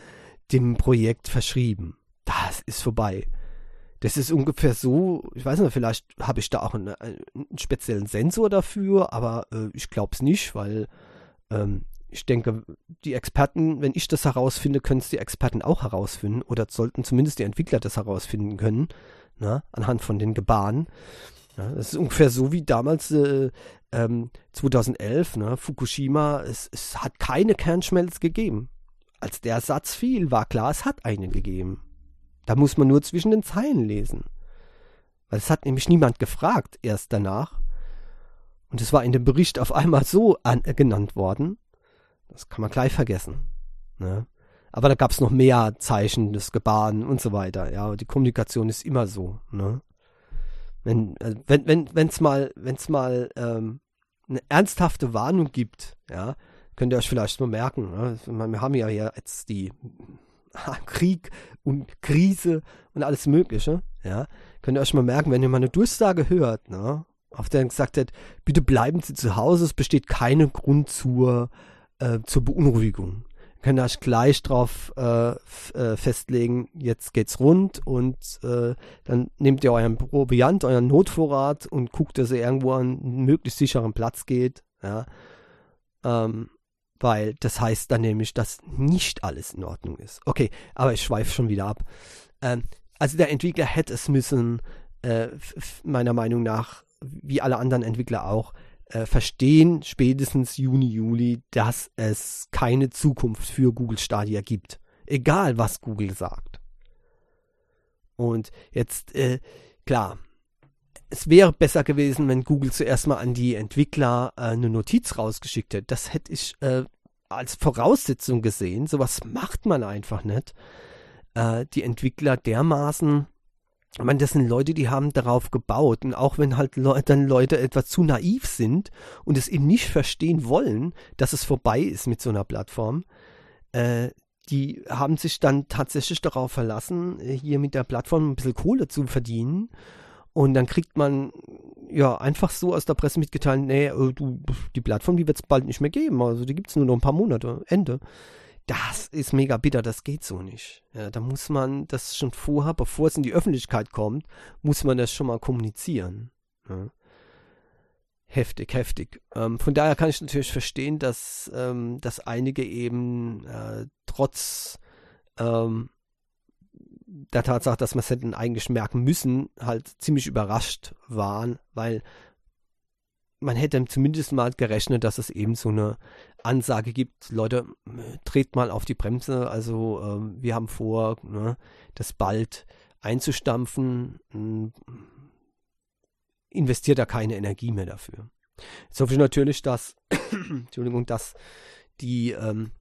dem Projekt verschrieben. Das ist vorbei. Das ist ungefähr so, ich weiß nicht, vielleicht habe ich da auch einen, einen speziellen Sensor dafür, aber äh, ich glaube es nicht, weil ähm, ich denke, die Experten, wenn ich das herausfinde, können es die Experten auch herausfinden oder sollten zumindest die Entwickler das herausfinden können, na, ne, anhand von den Gebaren. Ja, das ist ungefähr so wie damals äh, ähm, 2011, ne, Fukushima, es, es hat keine Kernschmelz gegeben. Als der Satz fiel, war klar, es hat eine gegeben. Da muss man nur zwischen den Zeilen lesen. Weil es hat nämlich niemand gefragt erst danach. Und es war in dem Bericht auf einmal so an, äh, genannt worden. Das kann man gleich vergessen. Ne? Aber da gab es noch mehr Zeichen, das Gebaren und so weiter. Ja, die Kommunikation ist immer so. Ne? Wenn äh, wenn wenn wenn's mal wenn's mal ähm, eine ernsthafte Warnung gibt, ja, könnt ihr euch vielleicht mal merken. Ne? Wir haben ja jetzt die Krieg und Krise und alles Mögliche, ja, könnt ihr euch mal merken, wenn ihr mal eine Durchsage hört, ne, auf der gesagt hat, bitte bleiben Sie zu Hause, es besteht kein Grund zur, äh, zur Beunruhigung. Könnt ihr euch gleich drauf äh, äh, festlegen, jetzt geht's rund und äh, dann nehmt ihr euren Proviant, euren Notvorrat und guckt, dass ihr irgendwo an einen möglichst sicheren Platz geht, ja. Ähm, weil das heißt dann nämlich, dass nicht alles in Ordnung ist. Okay, aber ich schweife schon wieder ab. Ähm, also der Entwickler hätte es müssen, äh, meiner Meinung nach, wie alle anderen Entwickler auch, äh, verstehen, spätestens Juni, Juli, dass es keine Zukunft für Google Stadia gibt. Egal, was Google sagt. Und jetzt, äh, klar, es wäre besser gewesen, wenn Google zuerst mal an die Entwickler äh, eine Notiz rausgeschickt hätte. Das hätte ich äh, als Voraussetzung gesehen. Sowas macht man einfach nicht. Äh, die Entwickler dermaßen, ich meine, das sind Leute, die haben darauf gebaut. Und auch wenn halt Le dann Leute etwas zu naiv sind und es eben nicht verstehen wollen, dass es vorbei ist mit so einer Plattform, äh, die haben sich dann tatsächlich darauf verlassen, hier mit der Plattform ein bisschen Kohle zu verdienen und dann kriegt man ja einfach so aus der Presse mitgeteilt, nee, äh, du, die Plattform, die wird es bald nicht mehr geben. Also die gibt es nur noch ein paar Monate. Ende. Das ist mega bitter, das geht so nicht. Ja, da muss man das schon vorher, bevor es in die Öffentlichkeit kommt, muss man das schon mal kommunizieren. Ja. Heftig, heftig. Ähm, von daher kann ich natürlich verstehen, dass, ähm, dass einige eben äh, trotz ähm, der Tatsache, dass man es hätten eigentlich merken müssen, halt ziemlich überrascht waren, weil man hätte zumindest mal gerechnet, dass es eben so eine Ansage gibt, Leute, dreht mal auf die Bremse, also äh, wir haben vor, ne, das bald einzustampfen, hm, investiert da keine Energie mehr dafür. Jetzt hoffe ich natürlich, dass, Entschuldigung, dass die ähm,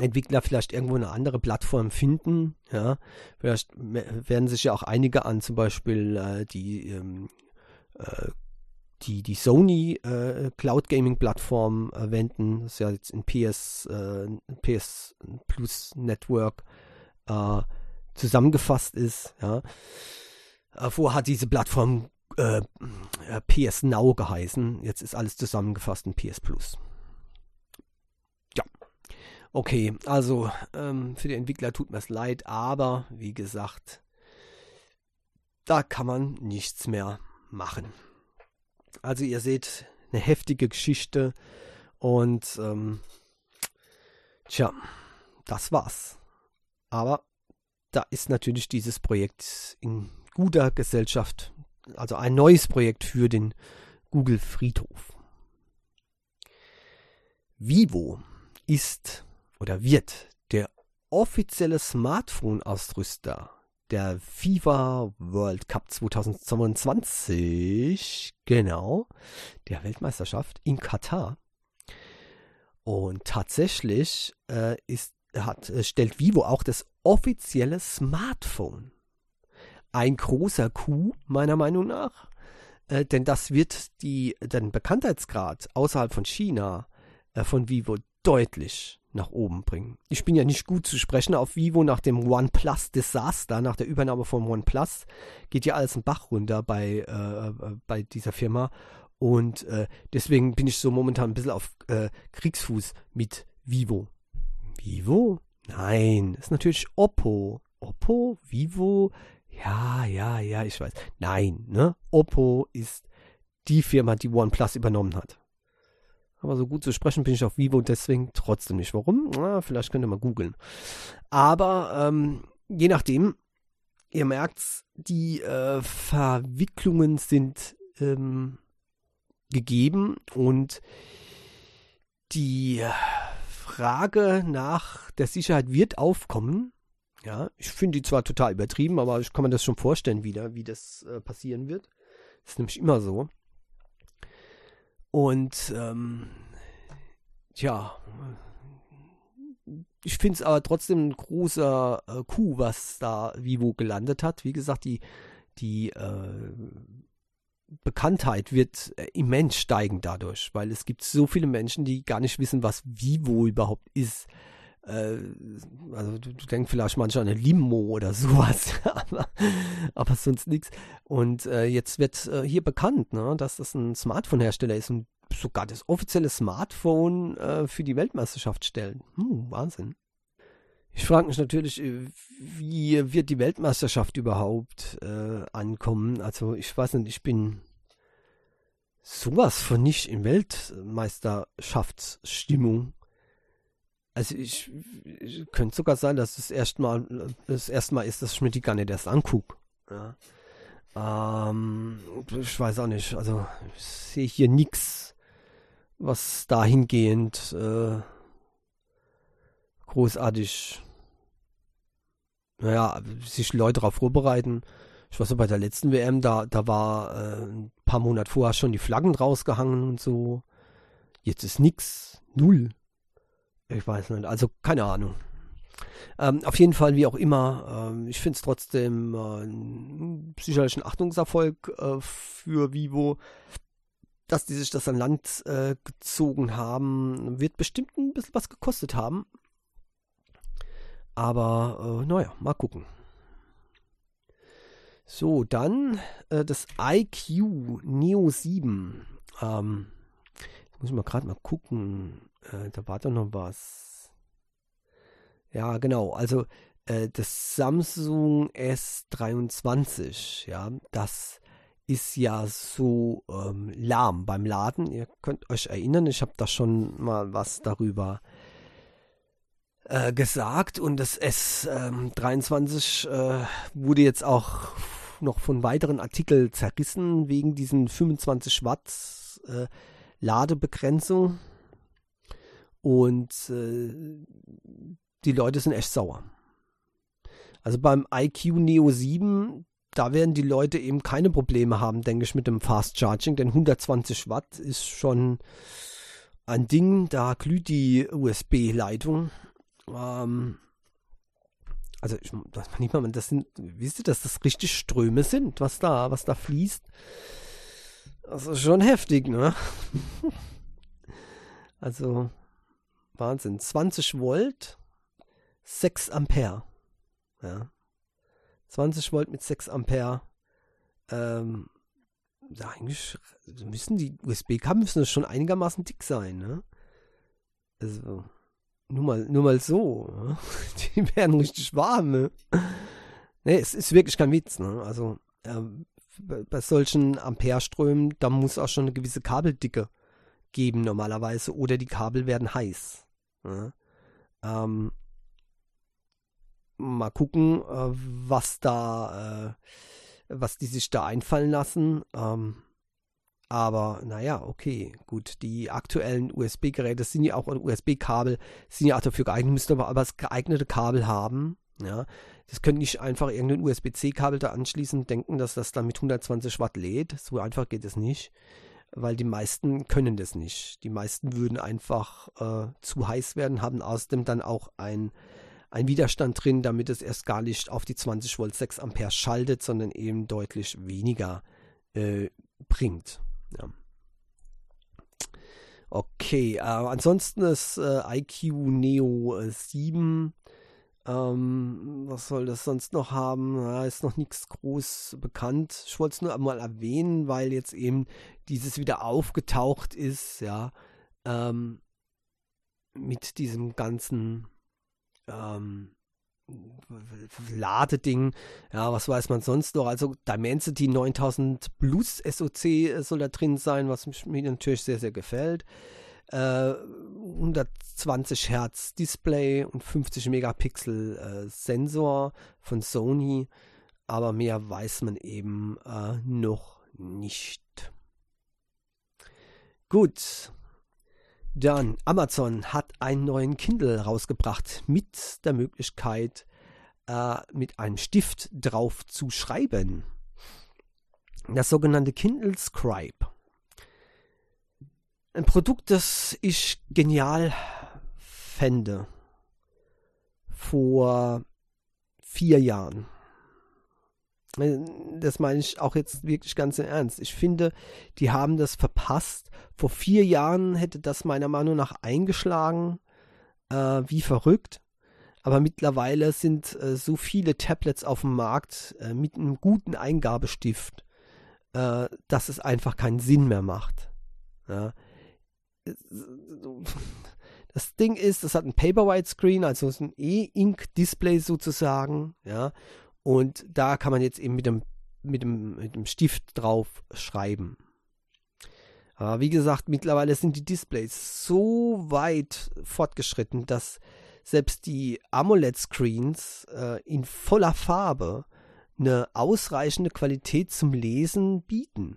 Entwickler vielleicht irgendwo eine andere Plattform finden. Ja, vielleicht werden sich ja auch einige an zum Beispiel äh, die ähm, äh, die, die Sony äh, Cloud Gaming Plattform äh, wenden, das ja jetzt in PS, äh, PS Plus Network äh, zusammengefasst ist. Ja. Äh, vorher hat diese Plattform äh, PS Now geheißen, jetzt ist alles zusammengefasst in PS Plus. Okay, also ähm, für die Entwickler tut mir es leid, aber wie gesagt, da kann man nichts mehr machen. Also ihr seht eine heftige Geschichte und ähm, tja, das war's. Aber da ist natürlich dieses Projekt in guter Gesellschaft, also ein neues Projekt für den Google Friedhof. Vivo ist oder wird der offizielle Smartphone-Ausrüster der FIFA World Cup 2022, genau, der Weltmeisterschaft in Katar. Und tatsächlich äh, ist, hat, äh, stellt Vivo auch das offizielle Smartphone. Ein großer Coup, meiner Meinung nach, äh, denn das wird die, den Bekanntheitsgrad außerhalb von China äh, von Vivo deutlich nach oben bringen. Ich bin ja nicht gut zu sprechen auf Vivo nach dem OnePlus-Desaster, nach der Übernahme von OnePlus. Geht ja alles ein Bach runter bei, äh, äh, bei dieser Firma. Und äh, deswegen bin ich so momentan ein bisschen auf äh, Kriegsfuß mit Vivo. Vivo? Nein, ist natürlich Oppo. Oppo, Vivo, Ja, ja, ja, ich weiß. Nein, ne? Oppo ist die Firma, die OnePlus übernommen hat. Aber so gut zu sprechen bin ich auf Vivo deswegen trotzdem nicht. Warum? Na, vielleicht könnt ihr mal googeln. Aber ähm, je nachdem, ihr merkt, die äh, Verwicklungen sind ähm, gegeben und die Frage nach der Sicherheit wird aufkommen. Ja, ich finde die zwar total übertrieben, aber ich kann mir das schon vorstellen wieder, wie das äh, passieren wird. Das ist nämlich immer so. Und ähm, tja, ich finde es aber trotzdem ein großer äh, Coup, was da Vivo gelandet hat. Wie gesagt, die, die äh, Bekanntheit wird äh, immens steigen dadurch, weil es gibt so viele Menschen, die gar nicht wissen, was Vivo überhaupt ist. Äh, also du, du denkst vielleicht manchmal an eine Limo oder sowas, aber, aber sonst nichts. Und äh, jetzt wird äh, hier bekannt, ne, dass das ein Smartphone-Hersteller ist und sogar das offizielle Smartphone äh, für die Weltmeisterschaft stellen. Hm, Wahnsinn. Ich frage mich natürlich, äh, wie wird die Weltmeisterschaft überhaupt äh, ankommen? Also ich weiß nicht, ich bin sowas von nicht in Weltmeisterschaftsstimmung. Also ich, ich könnte sogar sein, dass es erstmal das erste Mal ist, dass ich mir die gar nicht erst angucke. Ja. Ähm, ich weiß auch nicht. Also ich sehe hier nichts, was dahingehend äh, großartig naja, sich Leute darauf vorbereiten. Ich weiß so, bei der letzten WM, da, da war äh, ein paar Monate vorher schon die Flaggen rausgehangen und so. Jetzt ist nix. Null. Ich weiß nicht. Also keine Ahnung. Ähm, auf jeden Fall, wie auch immer, ähm, ich finde es trotzdem äh, sicherlich ein Achtungserfolg äh, für Vivo, dass die sich das an Land äh, gezogen haben. Wird bestimmt ein bisschen was gekostet haben. Aber äh, naja, mal gucken. So, dann äh, das IQ Neo 7. Ähm, muss ich mal gerade mal gucken. Äh, da war doch noch was. Ja, genau. Also äh, das Samsung S23, ja, das ist ja so ähm, lahm beim Laden. Ihr könnt euch erinnern, ich habe da schon mal was darüber äh, gesagt und das S23 ähm, äh, wurde jetzt auch noch von weiteren Artikeln zerrissen wegen diesen 25 Watt äh, Ladebegrenzung und äh, die Leute sind echt sauer. Also beim IQ Neo 7 da werden die Leute eben keine Probleme haben, denke ich, mit dem Fast Charging, denn 120 Watt ist schon ein Ding, da glüht die USB-Leitung ähm, also ich, das manchmal, das sind, wisst ihr, dass das richtig Ströme sind, was da, was da fließt? Das ist schon heftig, ne? also, Wahnsinn. 20 Volt, 6 Ampere. Ja. 20 Volt mit 6 Ampere. Ähm, ja, eigentlich müssen die USB-Kabel müssen schon einigermaßen dick sein, ne? Also, nur mal, nur mal so. Ne? Die werden richtig warm, ne? Ne, es ist wirklich kein Witz, ne? Also, ähm, bei solchen Ampereströmen, da muss auch schon eine gewisse Kabeldicke geben normalerweise oder die Kabel werden heiß. Ne? Ähm, mal gucken, äh, was da, äh, was die sich da einfallen lassen. Ähm, aber naja, okay, gut. Die aktuellen USB-Geräte sind ja auch, USB-Kabel sind ja auch dafür geeignet, müssen aber das geeignete Kabel haben. Ja, das können nicht einfach irgendein USB-C-Kabel da anschließen, denken, dass das dann mit 120 Watt lädt. So einfach geht es nicht, weil die meisten können das nicht. Die meisten würden einfach äh, zu heiß werden, haben außerdem dann auch ein, ein Widerstand drin, damit es erst gar nicht auf die 20 Volt 6 Ampere schaltet, sondern eben deutlich weniger äh, bringt. Ja. Okay, äh, ansonsten ist äh, IQ Neo 7. Äh, ähm, was soll das sonst noch haben? Ja, ist noch nichts groß bekannt. Ich wollte es nur einmal erwähnen, weil jetzt eben dieses wieder aufgetaucht ist, ja, ähm, mit diesem ganzen, ähm, Ladeding, ja, was weiß man sonst noch? Also Dimensity 9000 Plus SoC soll da drin sein, was mir natürlich sehr, sehr gefällt. Äh, 120 Hertz Display und 50 Megapixel äh, Sensor von Sony, aber mehr weiß man eben äh, noch nicht. Gut, dann, Amazon hat einen neuen Kindle rausgebracht mit der Möglichkeit, äh, mit einem Stift drauf zu schreiben. Das sogenannte Kindle Scribe. Ein Produkt, das ich genial fände. Vor vier Jahren. Das meine ich auch jetzt wirklich ganz im Ernst. Ich finde, die haben das verpasst. Vor vier Jahren hätte das meiner Meinung nach eingeschlagen, äh, wie verrückt. Aber mittlerweile sind äh, so viele Tablets auf dem Markt äh, mit einem guten Eingabestift, äh, dass es einfach keinen Sinn mehr macht. Ja. Das Ding ist, das hat ein Paperwhite Screen, also ein E-Ink-Display sozusagen, ja. Und da kann man jetzt eben mit dem, mit dem, mit dem Stift drauf schreiben. Aber wie gesagt, mittlerweile sind die Displays so weit fortgeschritten, dass selbst die AMOLED-Screens äh, in voller Farbe eine ausreichende Qualität zum Lesen bieten.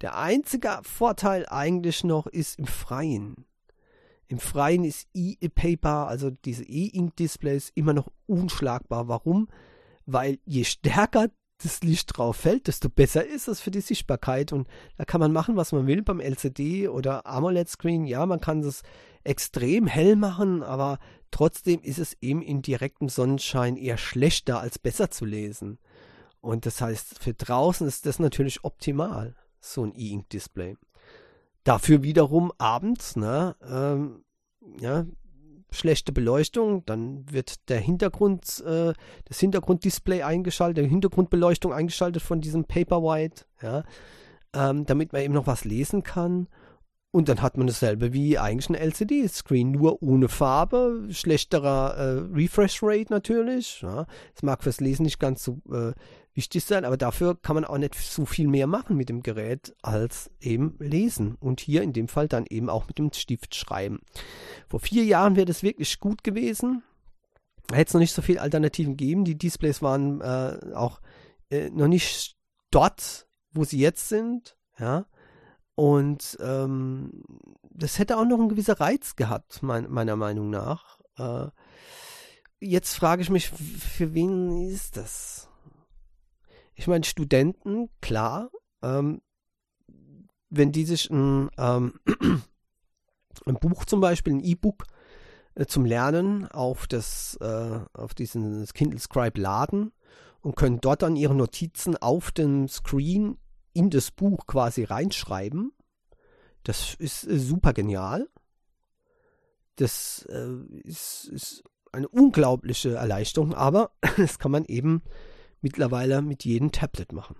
Der einzige Vorteil eigentlich noch ist im Freien. Im Freien ist E-Paper, also diese E-Ink-Displays, immer noch unschlagbar. Warum? weil je stärker das Licht drauf fällt, desto besser ist es für die Sichtbarkeit. Und da kann man machen, was man will beim LCD oder AMOLED-Screen. Ja, man kann es extrem hell machen, aber trotzdem ist es eben in direktem Sonnenschein eher schlechter als besser zu lesen. Und das heißt, für draußen ist das natürlich optimal, so ein E-Ink-Display. Dafür wiederum abends, ne, ähm, ja, schlechte Beleuchtung, dann wird der Hintergrund, äh, das Hintergrunddisplay eingeschaltet, die Hintergrundbeleuchtung eingeschaltet von diesem Paperwhite, ja, ähm, damit man eben noch was lesen kann. Und dann hat man dasselbe wie eigentlich ein LCD-Screen, nur ohne Farbe, schlechterer äh, Refresh-Rate natürlich. Ja. Das mag fürs Lesen nicht ganz so äh, wichtig sein, aber dafür kann man auch nicht so viel mehr machen mit dem Gerät als eben lesen. Und hier in dem Fall dann eben auch mit dem Stift schreiben. Vor vier Jahren wäre das wirklich gut gewesen. Da hätte es noch nicht so viele Alternativen gegeben. Die Displays waren äh, auch äh, noch nicht dort, wo sie jetzt sind. Ja. Und ähm, das hätte auch noch einen gewissen Reiz gehabt, mein, meiner Meinung nach. Äh, jetzt frage ich mich, für wen ist das? Ich meine, Studenten, klar, ähm, wenn die sich ein, ähm, ein Buch zum Beispiel, ein E-Book äh, zum Lernen auf das, äh, auf diesen Kindle Scribe laden und können dort dann ihre Notizen auf dem Screen in das Buch quasi reinschreiben. Das ist äh, super genial. Das äh, ist, ist, eine unglaubliche Erleichterung, aber das kann man eben mittlerweile mit jedem Tablet machen.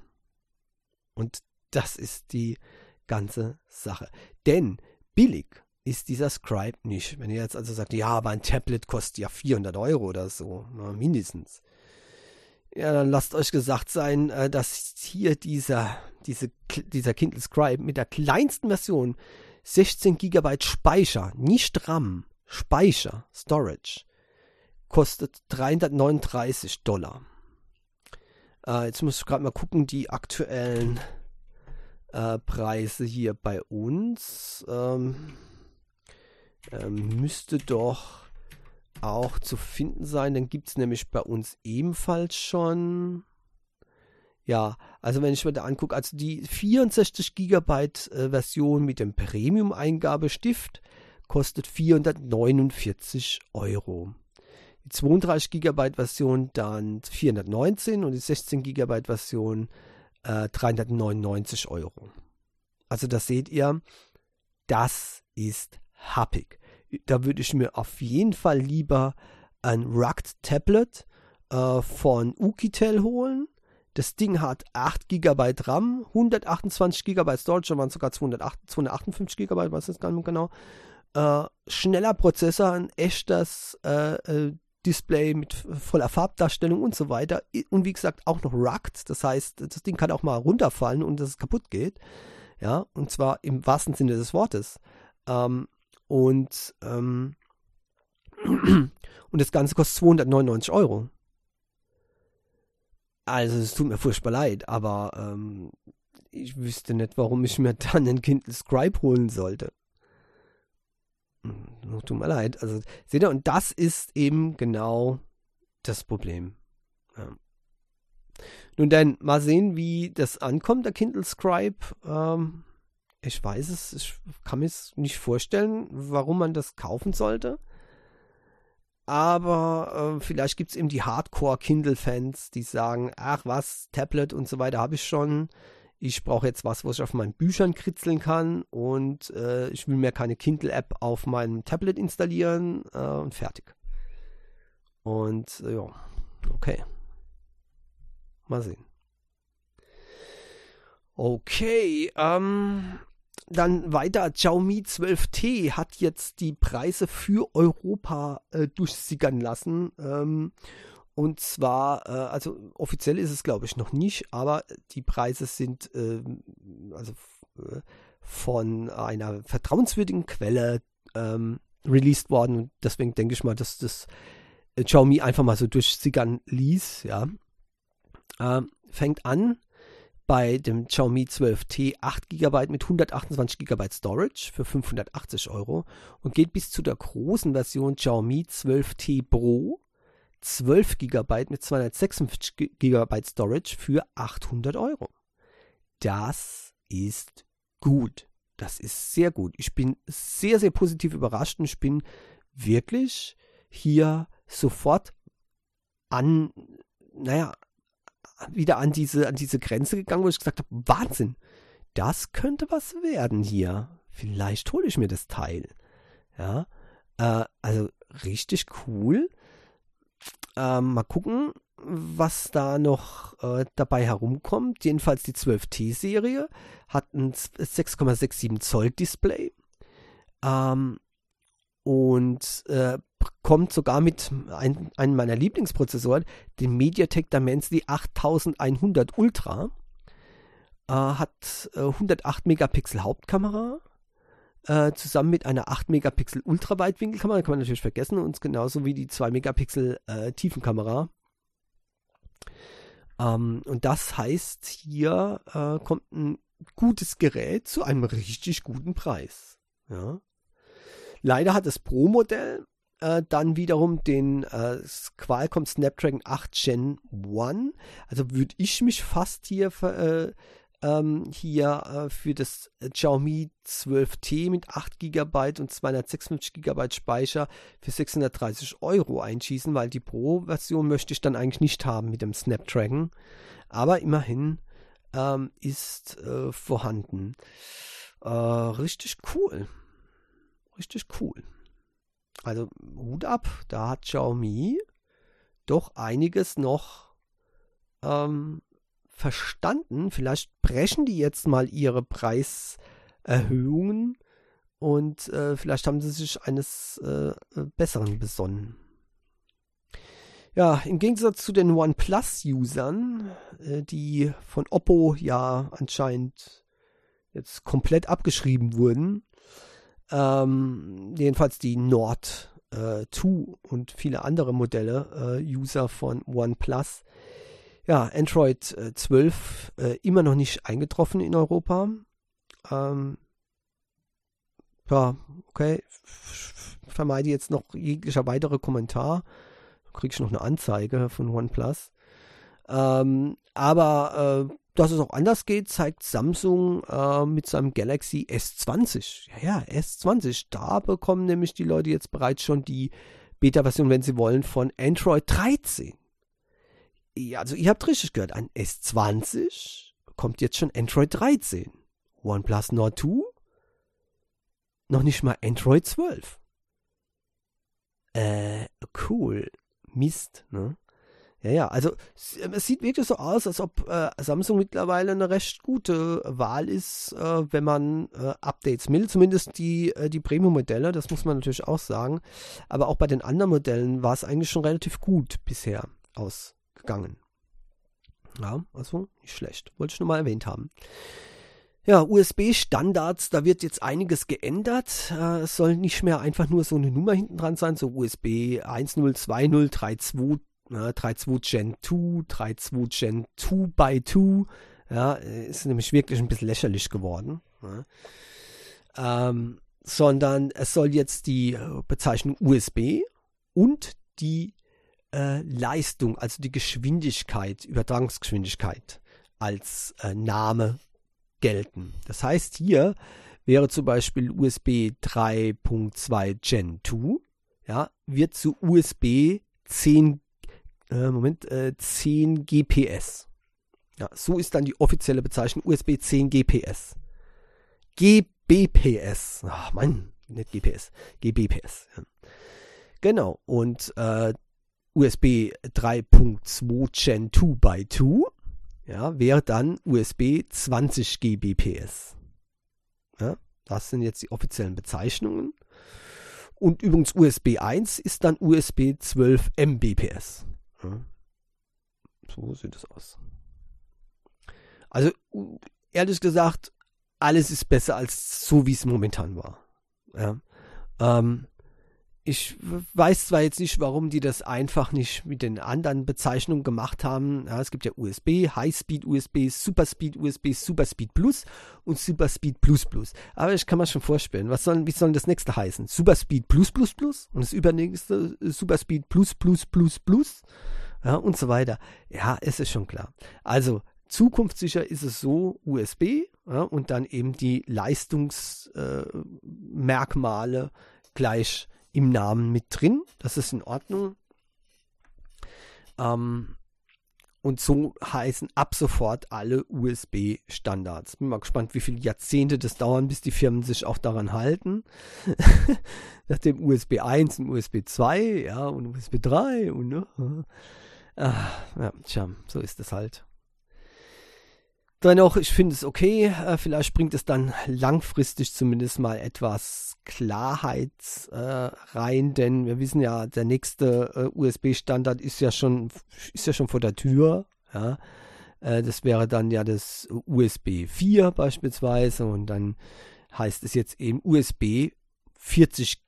Und das ist die ganze Sache. Denn billig ist dieser Scribe nicht. Wenn ihr jetzt also sagt, ja, aber ein Tablet kostet ja 400 Euro oder so, mindestens ja, dann lasst euch gesagt sein, äh, dass hier dieser, diese, dieser Kindle Scribe mit der kleinsten Version 16 GB Speicher, nicht RAM, Speicher, Storage, kostet 339 Dollar. Äh, jetzt muss ich gerade mal gucken, die aktuellen äh, Preise hier bei uns. Ähm, ähm, müsste doch auch zu finden sein. Dann gibt es nämlich bei uns ebenfalls schon. Ja, also wenn ich mir da angucke, also die 64 GB äh, Version mit dem Premium-Eingabestift kostet 449 Euro. Die 32 GB Version dann 419 und die 16 GB Version äh, 399 Euro. Also das seht ihr, das ist happig da würde ich mir auf jeden Fall lieber ein Rugged Tablet äh, von Ukitel holen. Das Ding hat 8 GB RAM, 128 GB Storage, waren sogar 208, 258 GB, weiß ich gar nicht genau. Äh, schneller Prozessor, ein echtes äh, äh Display mit voller Farbdarstellung und so weiter. Und wie gesagt, auch noch rugged. Das heißt, das Ding kann auch mal runterfallen und dass es kaputt geht. Ja, und zwar im wahrsten Sinne des Wortes. Ähm, und, ähm, und das Ganze kostet 299 Euro. Also es tut mir furchtbar leid, aber ähm, ich wüsste nicht, warum ich mir dann einen Kindle Scribe holen sollte. Hm, tut mir leid. Also, seht ihr, und das ist eben genau das Problem. Ja. Nun dann, mal sehen, wie das ankommt, der Kindle Scribe. Ähm, ich weiß es, ich kann mir es nicht vorstellen, warum man das kaufen sollte. Aber äh, vielleicht gibt es eben die Hardcore-Kindle-Fans, die sagen, ach was, Tablet und so weiter habe ich schon. Ich brauche jetzt was, was ich auf meinen Büchern kritzeln kann und äh, ich will mir keine Kindle-App auf meinem Tablet installieren äh, und fertig. Und äh, ja, okay. Mal sehen. Okay, ähm, dann weiter, Xiaomi 12T hat jetzt die Preise für Europa äh, durchsickern lassen. Ähm, und zwar, äh, also offiziell ist es glaube ich noch nicht, aber die Preise sind äh, also äh, von einer vertrauenswürdigen Quelle ähm, released worden. Und deswegen denke ich mal, dass das äh, Xiaomi einfach mal so durchsickern ließ. Ja. Ähm, fängt an bei dem Xiaomi 12T 8 GB mit 128 GB Storage für 580 Euro und geht bis zu der großen Version Xiaomi 12T Pro 12 GB mit 256 GB Storage für 800 Euro. Das ist gut. Das ist sehr gut. Ich bin sehr, sehr positiv überrascht und ich bin wirklich hier sofort an, naja, wieder an diese, an diese Grenze gegangen, wo ich gesagt habe, Wahnsinn, das könnte was werden hier. Vielleicht hole ich mir das Teil. Ja, äh, also richtig cool. Ähm, mal gucken, was da noch äh, dabei herumkommt. Jedenfalls die 12T-Serie hat ein 6,67 Zoll Display. Ähm, und äh, kommt sogar mit ein, einem meiner Lieblingsprozessoren, dem MediaTek Dimensity 8100 Ultra. Äh, hat äh, 108 Megapixel Hauptkamera, äh, zusammen mit einer 8 Megapixel Ultraweitwinkelkamera, kann man natürlich vergessen, und genauso wie die 2 Megapixel äh, Tiefenkamera. Ähm, und das heißt, hier äh, kommt ein gutes Gerät zu einem richtig guten Preis. Ja. Leider hat das Pro-Modell äh, dann wiederum den äh, Qualcomm Snapdragon 8 Gen 1. Also würde ich mich fast hier äh, ähm, hier äh, für das Xiaomi 12T mit 8 GB und 256 GB Speicher für 630 Euro einschießen, weil die Pro-Version möchte ich dann eigentlich nicht haben mit dem Snapdragon. Aber immerhin ähm, ist äh, vorhanden. Äh, richtig cool richtig cool. Also Hut ab, da hat Xiaomi doch einiges noch ähm, verstanden. Vielleicht brechen die jetzt mal ihre Preiserhöhungen und äh, vielleicht haben sie sich eines äh, Besseren besonnen. Ja, im Gegensatz zu den OnePlus-Usern, äh, die von Oppo ja anscheinend jetzt komplett abgeschrieben wurden, ähm, jedenfalls die Nord äh, 2 und viele andere Modelle, äh, User von OnePlus. Ja, Android äh, 12 äh, immer noch nicht eingetroffen in Europa. Ähm, ja, okay. Vermeide jetzt noch jeglicher weitere Kommentar. Kriege ich noch eine Anzeige von OnePlus. Ähm, aber äh, dass es auch anders geht, zeigt Samsung äh, mit seinem Galaxy S20. Ja, ja, S20. Da bekommen nämlich die Leute jetzt bereits schon die Beta-Version, wenn sie wollen, von Android 13. Ja, also ihr habt richtig gehört, ein S20 kommt jetzt schon Android 13. OnePlus Nord 2 noch nicht mal Android 12. Äh, cool. Mist, ne? Ja, ja, also es sieht wirklich so aus, als ob äh, Samsung mittlerweile eine recht gute Wahl ist, äh, wenn man äh, Updates will. Zumindest die, äh, die Premium-Modelle, das muss man natürlich auch sagen. Aber auch bei den anderen Modellen war es eigentlich schon relativ gut bisher ausgegangen. Ja, also nicht schlecht. Wollte ich nur mal erwähnt haben. Ja, USB-Standards, da wird jetzt einiges geändert. Äh, es soll nicht mehr einfach nur so eine Nummer hinten dran sein, so USB 102032 ja, 3.2 Gen 2, 3.2 Gen 2 by 2. Ja, ist nämlich wirklich ein bisschen lächerlich geworden. Ja. Ähm, sondern es soll jetzt die äh, Bezeichnung USB und die äh, Leistung, also die Geschwindigkeit, Übertragungsgeschwindigkeit als äh, Name gelten. Das heißt, hier wäre zum Beispiel USB 3.2 Gen 2, ja, wird zu USB 10 äh, Moment, äh, 10 GPS. Ja, so ist dann die offizielle Bezeichnung USB 10 GPS. GBPS. Ach Mann, nicht GPS. GBPS. Ja. Genau. Und äh, USB 3.2 Gen 2 by 2 ja, wäre dann USB 20 Gbps. Ja, das sind jetzt die offiziellen Bezeichnungen. Und übrigens USB 1 ist dann USB 12 Mbps. Ja. So sieht es aus. Also, ehrlich gesagt, alles ist besser als so, wie es momentan war. Ja. Ähm, ich weiß zwar jetzt nicht, warum die das einfach nicht mit den anderen Bezeichnungen gemacht haben. Ja, es gibt ja USB, High-Speed USB, Super-Speed USB, Super-Speed Plus und Super-Speed Plus Plus. Aber ich kann mir schon vorstellen, was soll, wie soll das nächste heißen? Super-Speed Plus Plus Plus und das übernächste Super-Speed Plus Plus Plus Plus ja, und so weiter. Ja, es ist schon klar. Also zukunftssicher ist es so USB ja, und dann eben die Leistungsmerkmale äh, gleich im Namen mit drin. Das ist in Ordnung. Ähm, und so heißen ab sofort alle USB-Standards. Bin mal gespannt, wie viele Jahrzehnte das dauern, bis die Firmen sich auch daran halten. Nach dem USB 1 und USB 2, ja, und USB 3 und ne? Ah, ja, tja, so ist es halt. Dennoch, ich finde es okay. Äh, vielleicht bringt es dann langfristig zumindest mal etwas Klarheit äh, rein, denn wir wissen ja, der nächste äh, USB-Standard ist ja schon ist ja schon vor der Tür. Ja, äh, das wäre dann ja das USB 4 beispielsweise und dann heißt es jetzt eben USB 40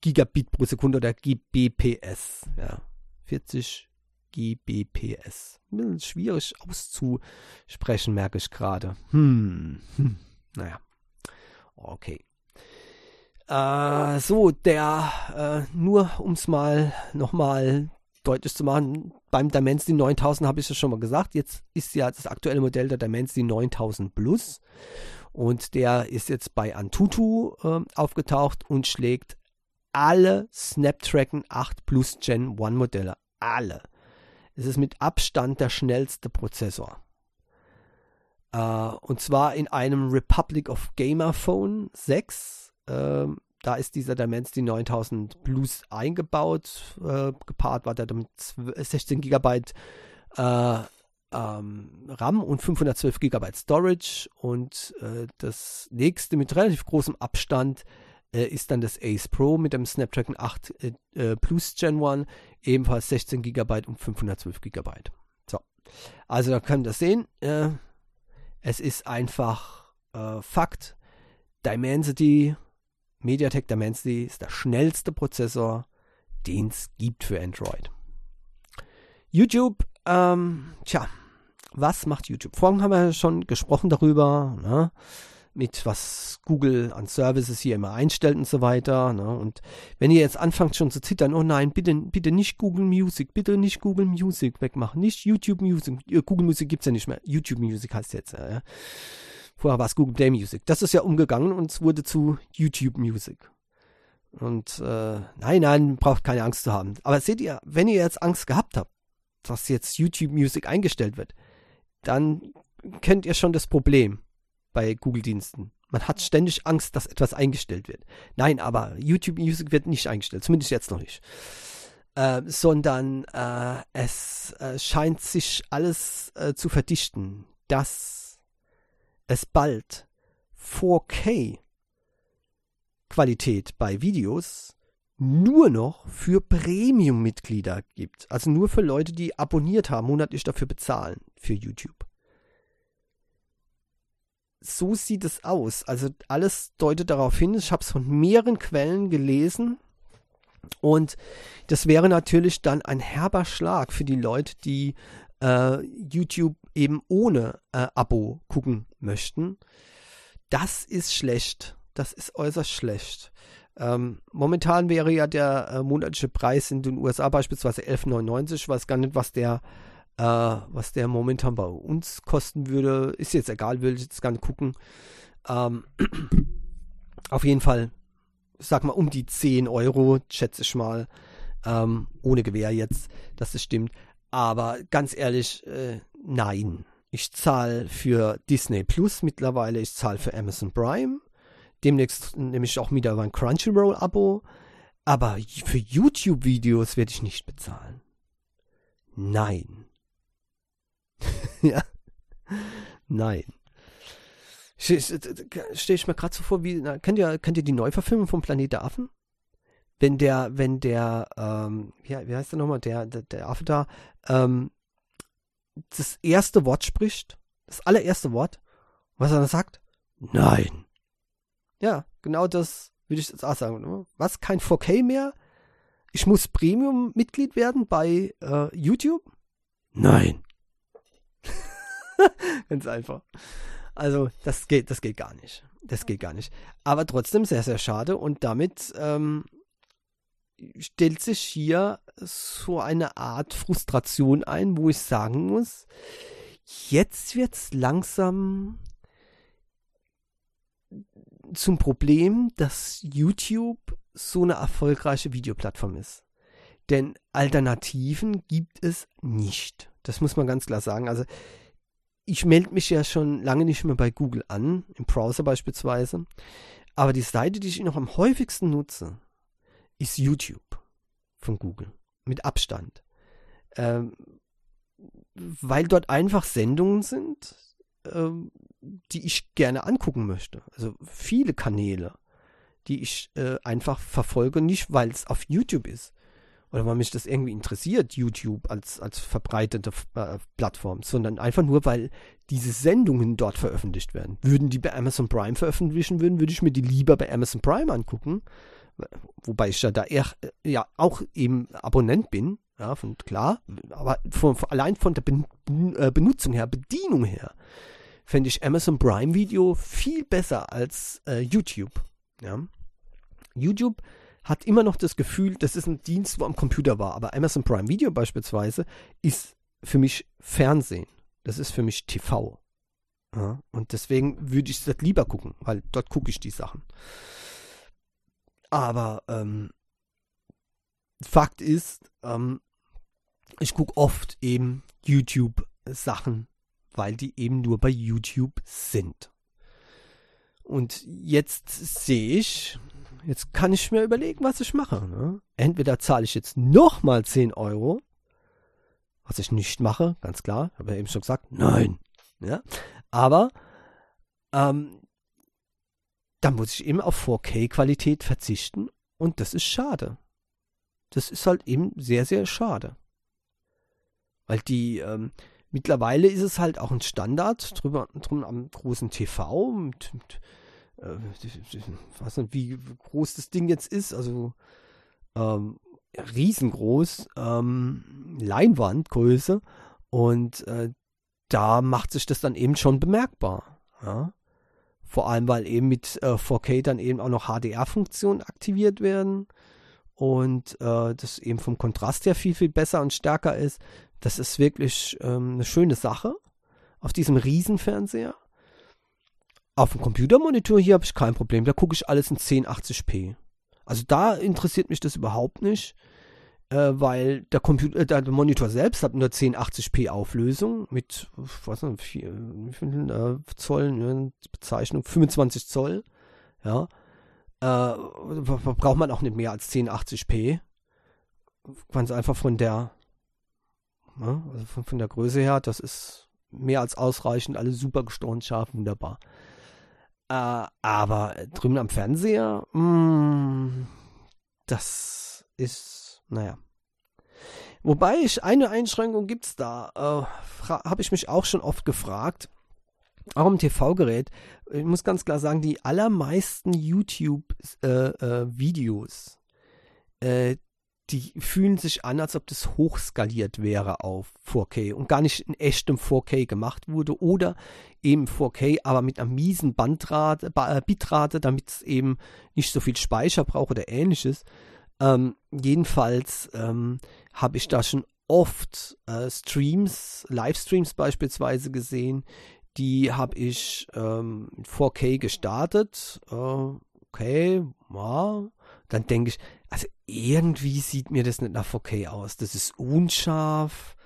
Gigabit pro Sekunde oder Gbps. Ja, 40 GBPS. Schwierig auszusprechen, merke ich gerade. Hm. hm. Naja. Okay. Äh, so, der, äh, nur um es mal nochmal deutlich zu machen, beim Dimensity 9000 habe ich es schon mal gesagt, jetzt ist ja das aktuelle Modell der Dimensity 9000 Plus und der ist jetzt bei Antutu äh, aufgetaucht und schlägt alle Snapdragon 8 Plus Gen 1 Modelle, alle. Es ist mit Abstand der schnellste Prozessor. Äh, und zwar in einem Republic of Gamer Phone 6. Äh, da ist dieser Dimensity 9000 Plus eingebaut. Äh, gepaart war der mit 16 GB äh, ähm, RAM und 512 GB Storage. Und äh, das nächste mit relativ großem Abstand äh, ist dann das Ace Pro mit dem Snapdragon 8 äh, äh Plus Gen 1, ebenfalls 16 GB und 512 GB. So, also da könnt ihr sehen, äh, es ist einfach äh, Fakt, Dimensity, MediaTek Dimensity ist der schnellste Prozessor, den es gibt für Android. YouTube, ähm, tja, was macht YouTube? Vorhin haben wir schon gesprochen darüber, ne? Mit was Google an Services hier immer einstellt und so weiter. Ne? Und wenn ihr jetzt anfangt schon zu zittern, oh nein, bitte, bitte nicht Google Music, bitte nicht Google Music wegmachen, nicht YouTube Music. Google Music gibt es ja nicht mehr. YouTube Music heißt jetzt. Ja. Vorher war es Google Play Music. Das ist ja umgegangen und es wurde zu YouTube Music. Und äh, nein, nein, braucht keine Angst zu haben. Aber seht ihr, wenn ihr jetzt Angst gehabt habt, dass jetzt YouTube Music eingestellt wird, dann kennt ihr schon das Problem bei Google-Diensten. Man hat ständig Angst, dass etwas eingestellt wird. Nein, aber YouTube Music wird nicht eingestellt, zumindest jetzt noch nicht. äh, sondern äh, es äh, scheint sich alles äh, zu verdichten, dass es bald 4K Qualität bei Videos nur noch für Premium-Mitglieder gibt. Also nur für Leute, die abonniert haben, monatlich dafür bezahlen für YouTube. So sieht es aus. Also alles deutet darauf hin. Ich habe es von mehreren Quellen gelesen. Und das wäre natürlich dann ein herber Schlag für die Leute, die äh, YouTube eben ohne äh, Abo gucken möchten. Das ist schlecht. Das ist äußerst schlecht. Ähm, momentan wäre ja der äh, monatliche Preis in den USA beispielsweise 11,99. Ich weiß gar nicht, was der, äh, was der momentan bei uns kosten würde. Ist jetzt egal, will ich jetzt gar nicht gucken. Ähm, auf jeden Fall, sag mal, um die 10 Euro, schätze ich mal. Ähm, ohne Gewehr jetzt, dass das stimmt. Aber ganz ehrlich, äh, nein. Ich zahle für Disney Plus mittlerweile, ich zahle für Amazon Prime Demnächst nehme ich auch wieder mein Crunchyroll-Abo. Aber für YouTube-Videos werde ich nicht bezahlen. Nein. ja. Nein. Stehe ich mir gerade so vor, wie, na, kennt ihr, kennt ihr die Neuverfilmung vom Planet der Affen? Wenn der, wenn der, ähm, wie, wie heißt der nochmal, der, der, der Affe da, ähm, das erste Wort spricht, das allererste Wort, was er dann sagt? Nein. Ja, genau das würde ich jetzt auch sagen. Ne? Was? Kein 4K mehr? Ich muss Premium-Mitglied werden bei äh, YouTube? Nein. Ganz einfach. Also, das geht, das geht gar nicht. Das geht gar nicht. Aber trotzdem sehr, sehr schade. Und damit ähm, stellt sich hier so eine Art Frustration ein, wo ich sagen muss, jetzt wird es langsam zum Problem, dass YouTube so eine erfolgreiche Videoplattform ist. Denn Alternativen gibt es nicht. Das muss man ganz klar sagen. Also ich melde mich ja schon lange nicht mehr bei Google an, im Browser beispielsweise. Aber die Seite, die ich noch am häufigsten nutze, ist YouTube von Google. Mit Abstand. Ähm, weil dort einfach Sendungen sind, ähm, die ich gerne angucken möchte. Also viele Kanäle, die ich äh, einfach verfolge, nicht weil es auf YouTube ist oder weil mich das irgendwie interessiert, YouTube als, als verbreitete äh, Plattform, sondern einfach nur, weil diese Sendungen dort veröffentlicht werden. Würden die bei Amazon Prime veröffentlichen würden, würde ich mir die lieber bei Amazon Prime angucken, wobei ich ja da eher, äh, ja auch eben Abonnent bin, ja, von klar, aber von, von, allein von der ben, äh, Benutzung her, Bedienung her, fände ich Amazon Prime Video viel besser als äh, YouTube. Ja? YouTube hat immer noch das Gefühl, das ist ein Dienst, wo am Computer war. Aber Amazon Prime Video beispielsweise ist für mich Fernsehen. Das ist für mich TV. Ja? Und deswegen würde ich das lieber gucken, weil dort gucke ich die Sachen. Aber ähm, Fakt ist, ähm, ich gucke oft eben YouTube-Sachen weil die eben nur bei YouTube sind. Und jetzt sehe ich, jetzt kann ich mir überlegen, was ich mache. Ne? Entweder zahle ich jetzt nochmal 10 Euro, was ich nicht mache, ganz klar, habe ja eben schon gesagt, nein. Ja? Aber ähm, dann muss ich eben auf 4K-Qualität verzichten und das ist schade. Das ist halt eben sehr, sehr schade. Weil die, ähm, Mittlerweile ist es halt auch ein Standard, drüber, drum am großen TV, mit, mit äh, ich weiß nicht, wie groß das Ding jetzt ist, also ähm, riesengroß, ähm, Leinwandgröße und äh, da macht sich das dann eben schon bemerkbar. Ja? Vor allem, weil eben mit äh, 4K dann eben auch noch HDR-Funktionen aktiviert werden und äh, das eben vom Kontrast her viel, viel besser und stärker ist. Das ist wirklich ähm, eine schöne Sache auf diesem Riesenfernseher. Auf dem Computermonitor hier habe ich kein Problem. Da gucke ich alles in 1080p. Also da interessiert mich das überhaupt nicht, äh, weil der, Computer, äh, der Monitor selbst hat nur 1080p Auflösung mit, was nicht, vier, viel äh, Zoll, Bezeichnung 25 Zoll. Ja, äh, braucht man auch nicht mehr als 1080p. ganz einfach von der, ne, also von, von der Größe her, das ist mehr als ausreichend, alles super gestochen, scharf, wunderbar. Äh, aber drüben am Fernseher, mh, mm, das ist, naja. Wobei ich eine Einschränkung gibt's da, äh, habe ich mich auch schon oft gefragt. Auch im TV-Gerät. Ich muss ganz klar sagen, die allermeisten YouTube-Videos, äh, äh, die fühlen sich an, als ob das hochskaliert wäre auf 4K und gar nicht in echtem 4K gemacht wurde oder eben 4K, aber mit einer miesen Bandrate, äh, Bitrate, damit es eben nicht so viel Speicher braucht oder ähnliches. Ähm, jedenfalls ähm, habe ich da schon oft äh, Streams, Livestreams beispielsweise gesehen, die habe ich ähm, 4K gestartet. Äh, okay, ja. Dann denke ich, also irgendwie sieht mir das nicht nach 4K aus. Das ist unscharf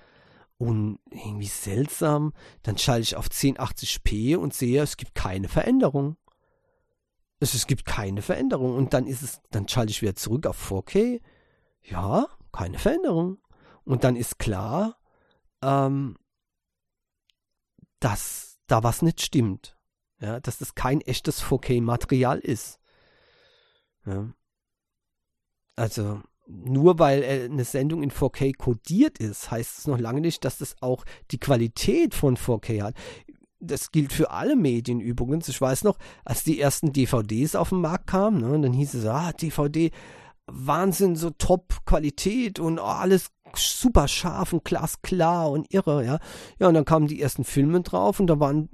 und irgendwie seltsam. Dann schalte ich auf 1080p und sehe, es gibt keine Veränderung. Es, es gibt keine Veränderung. Und dann ist es, dann schalte ich wieder zurück auf 4K. Ja, keine Veränderung. Und dann ist klar, ähm, dass da was nicht stimmt. Ja, dass das kein echtes 4K-Material ist. Ja. Also, nur weil eine Sendung in 4K kodiert ist, heißt es noch lange nicht, dass das auch die Qualität von 4K hat. Das gilt für alle Medien übrigens. Ich weiß noch, als die ersten DVDs auf den Markt kamen, ne, dann hieß es, ah, DVD, Wahnsinn, so Top-Qualität und oh, alles super scharf und glasklar und irre, ja. Ja, und dann kamen die ersten Filme drauf und da waren,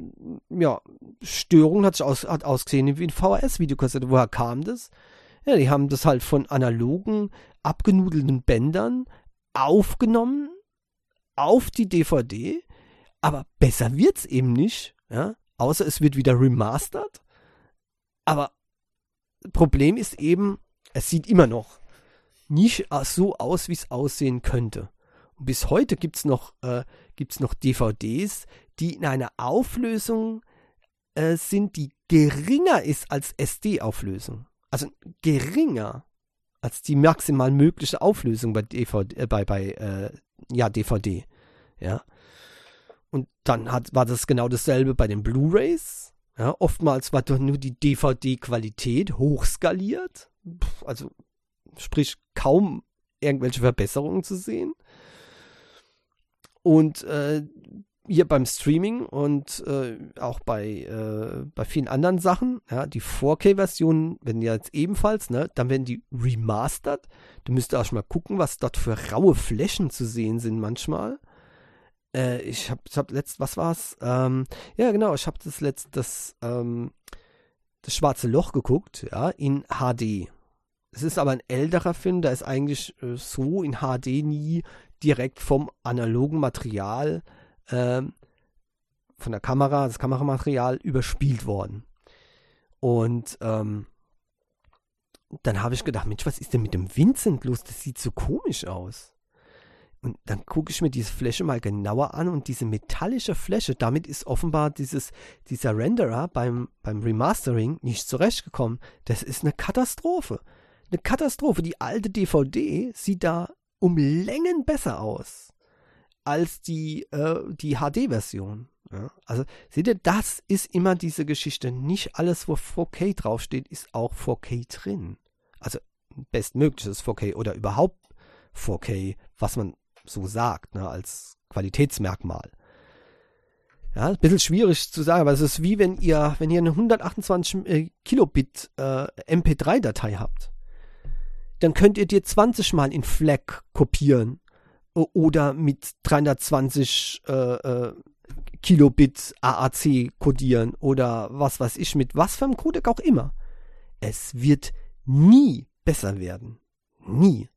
ja, Störungen, hat aus, hat ausgesehen wie ein VHS-Videokassette. Woher kam das? Ja, die haben das halt von analogen, abgenudelten Bändern aufgenommen auf die DVD, aber besser wird's eben nicht, ja. Außer es wird wieder remastered. Aber Problem ist eben, es sieht immer noch nicht so aus, wie es aussehen könnte. Und bis heute gibt es noch, äh, noch DVDs, die in einer Auflösung äh, sind, die geringer ist als SD-Auflösung. Also geringer als die maximal mögliche Auflösung bei DVD, äh, bei, bei äh, ja, DVD. Ja. Und dann hat, war das genau dasselbe bei den Blu-Rays. Ja, oftmals war doch nur die DVD-Qualität hochskaliert also sprich kaum irgendwelche Verbesserungen zu sehen. Und äh, hier beim Streaming und äh, auch bei, äh, bei vielen anderen Sachen, ja, die 4K-Versionen werden ja jetzt ebenfalls, ne, dann werden die remastered. Du müsst auch schon mal gucken, was dort für raue Flächen zu sehen sind manchmal. Äh, ich habe ich hab letzt, was war's? Ähm, ja, genau, ich habe das letzt, das, ähm, das schwarze Loch geguckt, ja, in HD. Es ist aber ein älterer Film, der ist eigentlich äh, so in HD nie direkt vom analogen Material, äh, von der Kamera, das Kameramaterial überspielt worden. Und ähm, dann habe ich gedacht, Mensch, was ist denn mit dem Vincent los? Das sieht so komisch aus. Und dann gucke ich mir diese Fläche mal genauer an und diese metallische Fläche, damit ist offenbar dieses, dieser Renderer beim, beim Remastering nicht zurechtgekommen. Das ist eine Katastrophe eine Katastrophe. Die alte DVD sieht da um Längen besser aus als die, äh, die HD-Version. Ja? Also seht ihr, das ist immer diese Geschichte. Nicht alles, wo 4K draufsteht, ist auch 4K drin. Also bestmögliches 4K oder überhaupt 4K, was man so sagt, ne, als Qualitätsmerkmal. Ja, ein bisschen schwierig zu sagen, aber es ist wie wenn ihr, wenn ihr eine 128 äh, Kilobit äh, MP3-Datei habt dann könnt ihr dir 20 Mal in FLAC kopieren oder mit 320 äh, äh, Kilobit AAC kodieren oder was weiß ich, mit was für einem Codec auch immer. Es wird nie besser werden. Nie.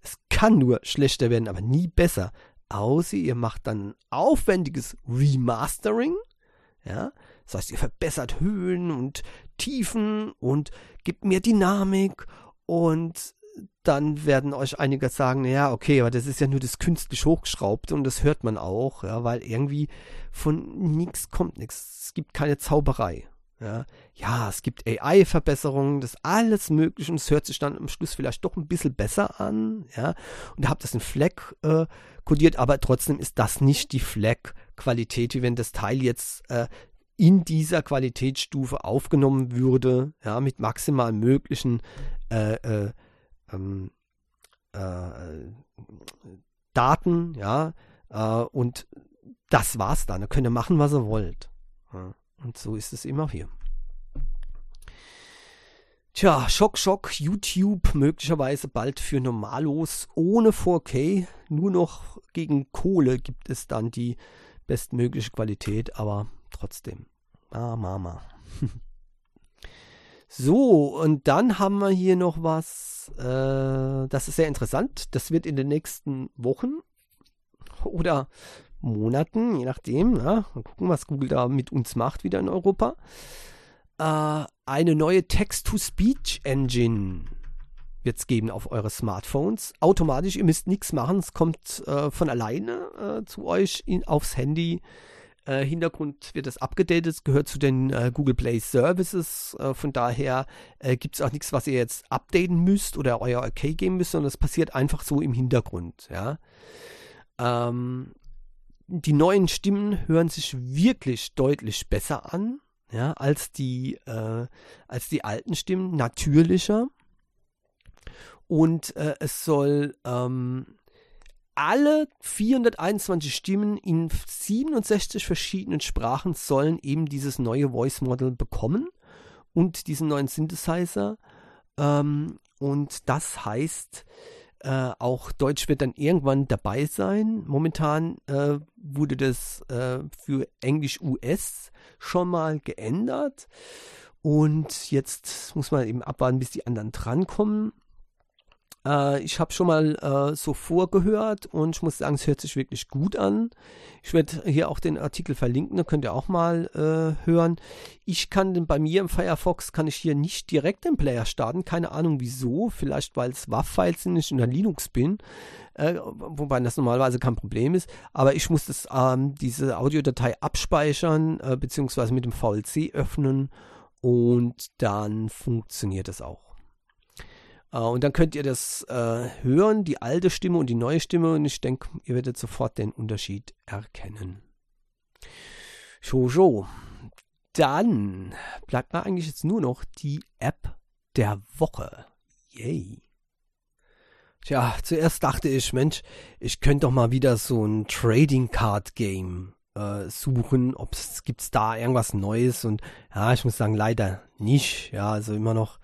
Es kann nur schlechter werden, aber nie besser. Außer ihr macht dann ein aufwendiges Remastering. Ja, das heißt, ihr verbessert Höhen und Tiefen und gibt mehr Dynamik und dann werden euch einige sagen, ja, okay, aber das ist ja nur das künstlich hochgeschraubt und das hört man auch, ja, weil irgendwie von nichts kommt nichts. Es gibt keine Zauberei. Ja, ja es gibt AI-Verbesserungen, das alles mögliche und es hört sich dann am Schluss vielleicht doch ein bisschen besser an. Ja, und ihr habt das in FLAC äh, kodiert, aber trotzdem ist das nicht die FLAC-Qualität, wie wenn das Teil jetzt äh, in dieser Qualitätsstufe aufgenommen würde, ja, mit maximal möglichen äh, äh, ähm, äh, Daten, ja, äh, und das war's dann. Ihr könnt ihr machen, was ihr wollt. Ja, und so ist es immer hier. Tja, Schock, Schock, YouTube möglicherweise bald für Normalos ohne 4K. Nur noch gegen Kohle gibt es dann die bestmögliche Qualität, aber trotzdem. Ah, Mama. so, und dann haben wir hier noch was, äh, das ist sehr interessant. Das wird in den nächsten Wochen oder Monaten, je nachdem, ja, mal gucken, was Google da mit uns macht wieder in Europa, äh, eine neue Text-to-Speech-Engine wird es geben auf eure Smartphones. Automatisch, ihr müsst nichts machen, es kommt äh, von alleine äh, zu euch in, aufs Handy äh, Hintergrund wird das abgedatet, es gehört zu den äh, Google Play Services. Äh, von daher äh, gibt es auch nichts, was ihr jetzt updaten müsst oder euer OK geben müsst, sondern es passiert einfach so im Hintergrund. Ja. Ähm, die neuen Stimmen hören sich wirklich deutlich besser an, ja, als die, äh, als die alten Stimmen, natürlicher. Und es soll ähm, alle 421 Stimmen in 67 verschiedenen Sprachen sollen eben dieses neue Voice Model bekommen und diesen neuen Synthesizer. Ähm, und das heißt, äh, auch Deutsch wird dann irgendwann dabei sein. Momentan äh, wurde das äh, für Englisch US schon mal geändert. Und jetzt muss man eben abwarten, bis die anderen drankommen. Äh, ich habe schon mal äh, so vorgehört und ich muss sagen, es hört sich wirklich gut an. Ich werde hier auch den Artikel verlinken, da könnt ihr auch mal äh, hören. Ich kann den, bei mir im Firefox kann ich hier nicht direkt den Player starten, keine Ahnung wieso, vielleicht weil es WAV-Files sind, ich in der Linux bin, äh, wobei das normalerweise kein Problem ist, aber ich muss das, ähm, diese Audiodatei abspeichern, äh, beziehungsweise mit dem VLC öffnen und dann funktioniert es auch. Uh, und dann könnt ihr das uh, hören, die alte Stimme und die neue Stimme. Und ich denke, ihr werdet sofort den Unterschied erkennen. So. Dann bleibt mir eigentlich jetzt nur noch die App der Woche. Yay. Tja, zuerst dachte ich, Mensch, ich könnte doch mal wieder so ein Trading Card Game äh, suchen, ob es gibt's da irgendwas Neues und ja, ich muss sagen, leider nicht. Ja, also immer noch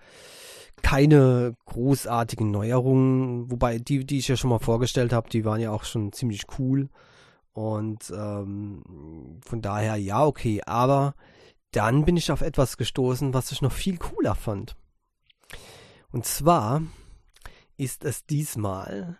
keine großartigen Neuerungen, wobei die, die ich ja schon mal vorgestellt habe, die waren ja auch schon ziemlich cool. Und ähm, von daher ja, okay. Aber dann bin ich auf etwas gestoßen, was ich noch viel cooler fand. Und zwar ist es diesmal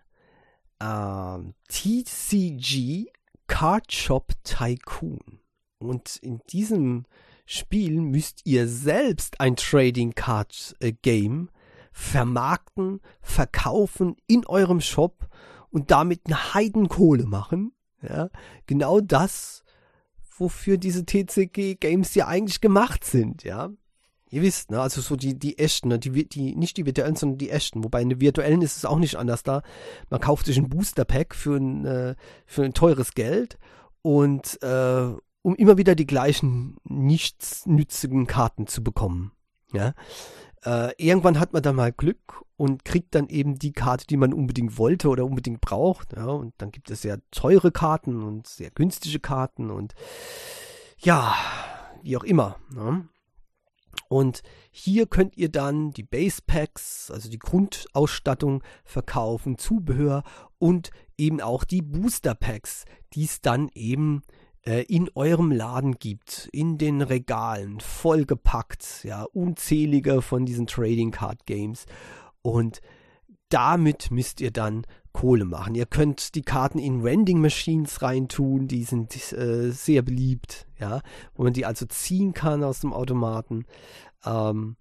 ähm, TCG Card Shop Tycoon. Und in diesem Spiel müsst ihr selbst ein Trading Card äh, Game vermarkten, verkaufen in eurem Shop und damit eine Heidenkohle machen. Ja, genau das, wofür diese TCG Games ja eigentlich gemacht sind, ja. Ihr wisst, ne, also so die, die echten, ne, die, die, nicht die virtuellen, sondern die echten. Wobei in den virtuellen ist es auch nicht anders da. Man kauft sich ein Booster Pack für ein, äh, für ein teures Geld und, äh, um immer wieder die gleichen nichtsnützigen Karten zu bekommen. Ja äh, irgendwann hat man dann mal Glück und kriegt dann eben die Karte, die man unbedingt wollte oder unbedingt braucht. Ja, und dann gibt es sehr teure Karten und sehr günstige Karten und ja, wie auch immer. Ne? Und hier könnt ihr dann die Base Packs, also die Grundausstattung verkaufen, Zubehör und eben auch die Booster Packs, die es dann eben äh, in eurem Laden gibt, in den Regalen, vollgepackt, ja, unzählige von diesen Trading Card Games. Und damit müsst ihr dann Kohle machen. Ihr könnt die Karten in Vending Machines reintun, die sind äh, sehr beliebt, ja, wo man die also ziehen kann aus dem Automaten. Ähm,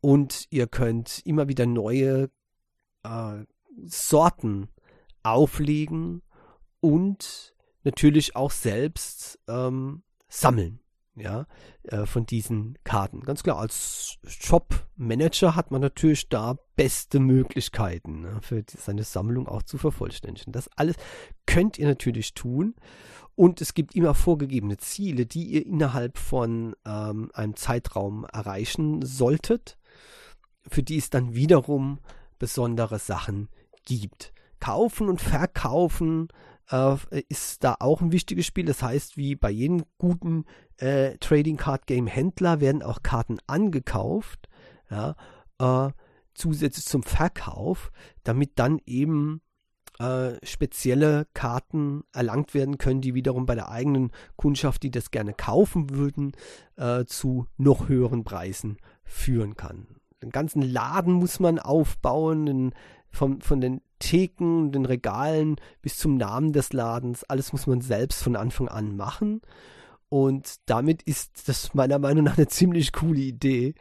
und ihr könnt immer wieder neue äh, Sorten auflegen und natürlich auch selbst ähm, sammeln. ja, äh, von diesen Karten. Ganz klar, als Shop-Manager hat man natürlich da beste Möglichkeiten ne, für seine Sammlung auch zu vervollständigen. Das alles könnt ihr natürlich tun. Und es gibt immer vorgegebene Ziele, die ihr innerhalb von ähm, einem Zeitraum erreichen solltet, für die es dann wiederum besondere Sachen gibt. Kaufen und verkaufen äh, ist da auch ein wichtiges Spiel. Das heißt, wie bei jedem guten äh, Trading Card Game Händler werden auch Karten angekauft, ja, äh, zusätzlich zum Verkauf, damit dann eben äh, spezielle Karten erlangt werden können, die wiederum bei der eigenen Kundschaft, die das gerne kaufen würden, äh, zu noch höheren Preisen führen kann. Den ganzen Laden muss man aufbauen, den, vom, von den Theken, den Regalen bis zum Namen des Ladens, alles muss man selbst von Anfang an machen. Und damit ist das meiner Meinung nach eine ziemlich coole Idee,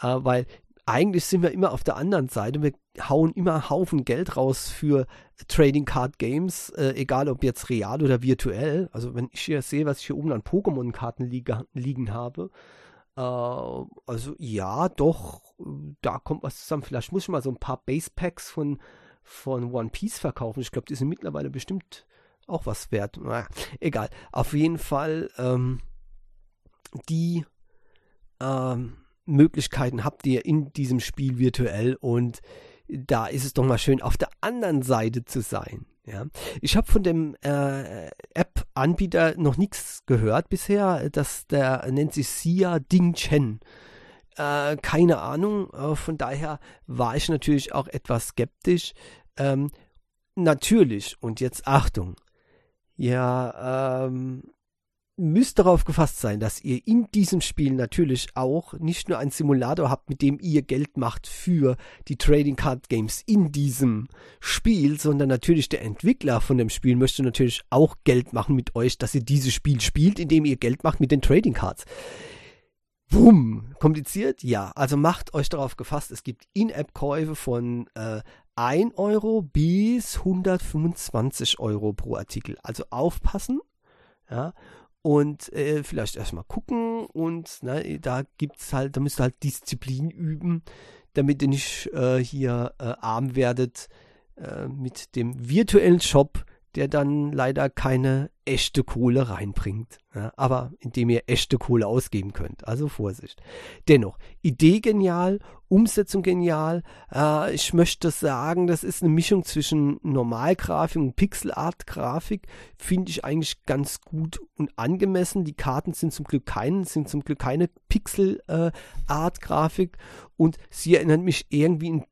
äh, weil eigentlich sind wir immer auf der anderen Seite. Wir hauen immer einen Haufen Geld raus für Trading Card Games, äh, egal ob jetzt real oder virtuell. Also wenn ich hier sehe, was ich hier oben an Pokémon-Karten li liegen habe, äh, also ja, doch, da kommt was zusammen. Vielleicht muss ich mal so ein paar Base Packs von, von One Piece verkaufen. Ich glaube, die sind mittlerweile bestimmt auch was wert. Naja, egal. Auf jeden Fall, ähm, die ähm, Möglichkeiten habt ihr in diesem Spiel virtuell und da ist es doch mal schön, auf der anderen Seite zu sein. Ja, ich habe von dem äh, App-Anbieter noch nichts gehört bisher. dass der nennt sich Sia Ding Chen. Äh, keine Ahnung. Äh, von daher war ich natürlich auch etwas skeptisch. Ähm, natürlich und jetzt Achtung. Ja, ähm, müsst darauf gefasst sein, dass ihr in diesem Spiel natürlich auch nicht nur einen Simulator habt, mit dem ihr Geld macht für die Trading Card Games in diesem Spiel, sondern natürlich der Entwickler von dem Spiel möchte natürlich auch Geld machen mit euch, dass ihr dieses Spiel spielt, indem ihr Geld macht mit den Trading Cards. Bumm, kompliziert? Ja, also macht euch darauf gefasst, es gibt In-App-Käufe von äh, 1 Euro bis 125 Euro pro Artikel. Also aufpassen. Ja, und äh, vielleicht erstmal gucken und ne, da gibt's halt, da müsst ihr halt Disziplin üben, damit ihr nicht äh, hier äh, arm werdet äh, mit dem virtuellen Shop, der dann leider keine echte Kohle reinbringt. Ja, aber indem ihr echte Kohle ausgeben könnt. Also Vorsicht. Dennoch, Idee genial, Umsetzung genial. Äh, ich möchte sagen, das ist eine Mischung zwischen Normalgrafik und Pixelart-Grafik. Finde ich eigentlich ganz gut und angemessen. Die Karten sind zum Glück kein, sind zum Glück keine Pixel-Art-Grafik. und sie erinnert mich irgendwie ein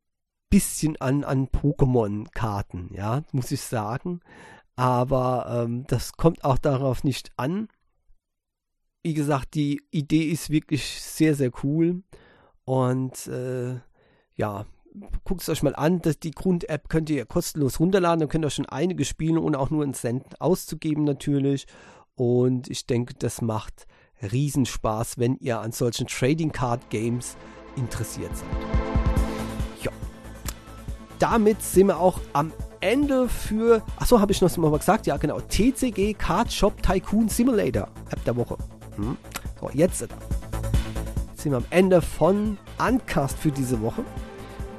bisschen an, an Pokémon-Karten, ja, muss ich sagen. Aber ähm, das kommt auch darauf nicht an. Wie gesagt, die Idee ist wirklich sehr, sehr cool. Und äh, ja, guckt es euch mal an. Das, die Grund-App könnt ihr kostenlos runterladen. Dann könnt ihr schon einige spielen, ohne auch nur einen Cent auszugeben natürlich. Und ich denke, das macht Riesenspaß, wenn ihr an solchen Trading Card Games interessiert seid damit sind wir auch am Ende für. Achso, habe ich noch mal gesagt? Ja, genau. TCG Card Shop Tycoon Simulator. App der Woche. Hm. So, jetzt sind wir am Ende von Uncast für diese Woche.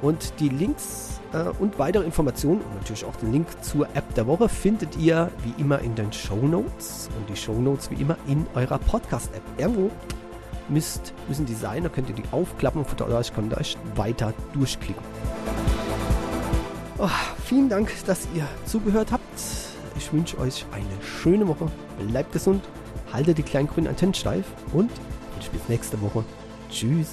Und die Links äh, und weitere Informationen und natürlich auch den Link zur App der Woche findet ihr wie immer in den Show Notes. Und die Show Notes wie immer in eurer Podcast-App. Irgendwo müsst, müssen die sein, da könnt ihr die aufklappen und von aus könnt ihr euch weiter durchklicken. Oh, vielen Dank, dass ihr zugehört habt. Ich wünsche euch eine schöne Woche. Bleibt gesund, haltet die kleinen grünen Antennen steif und bis nächste Woche. Tschüss.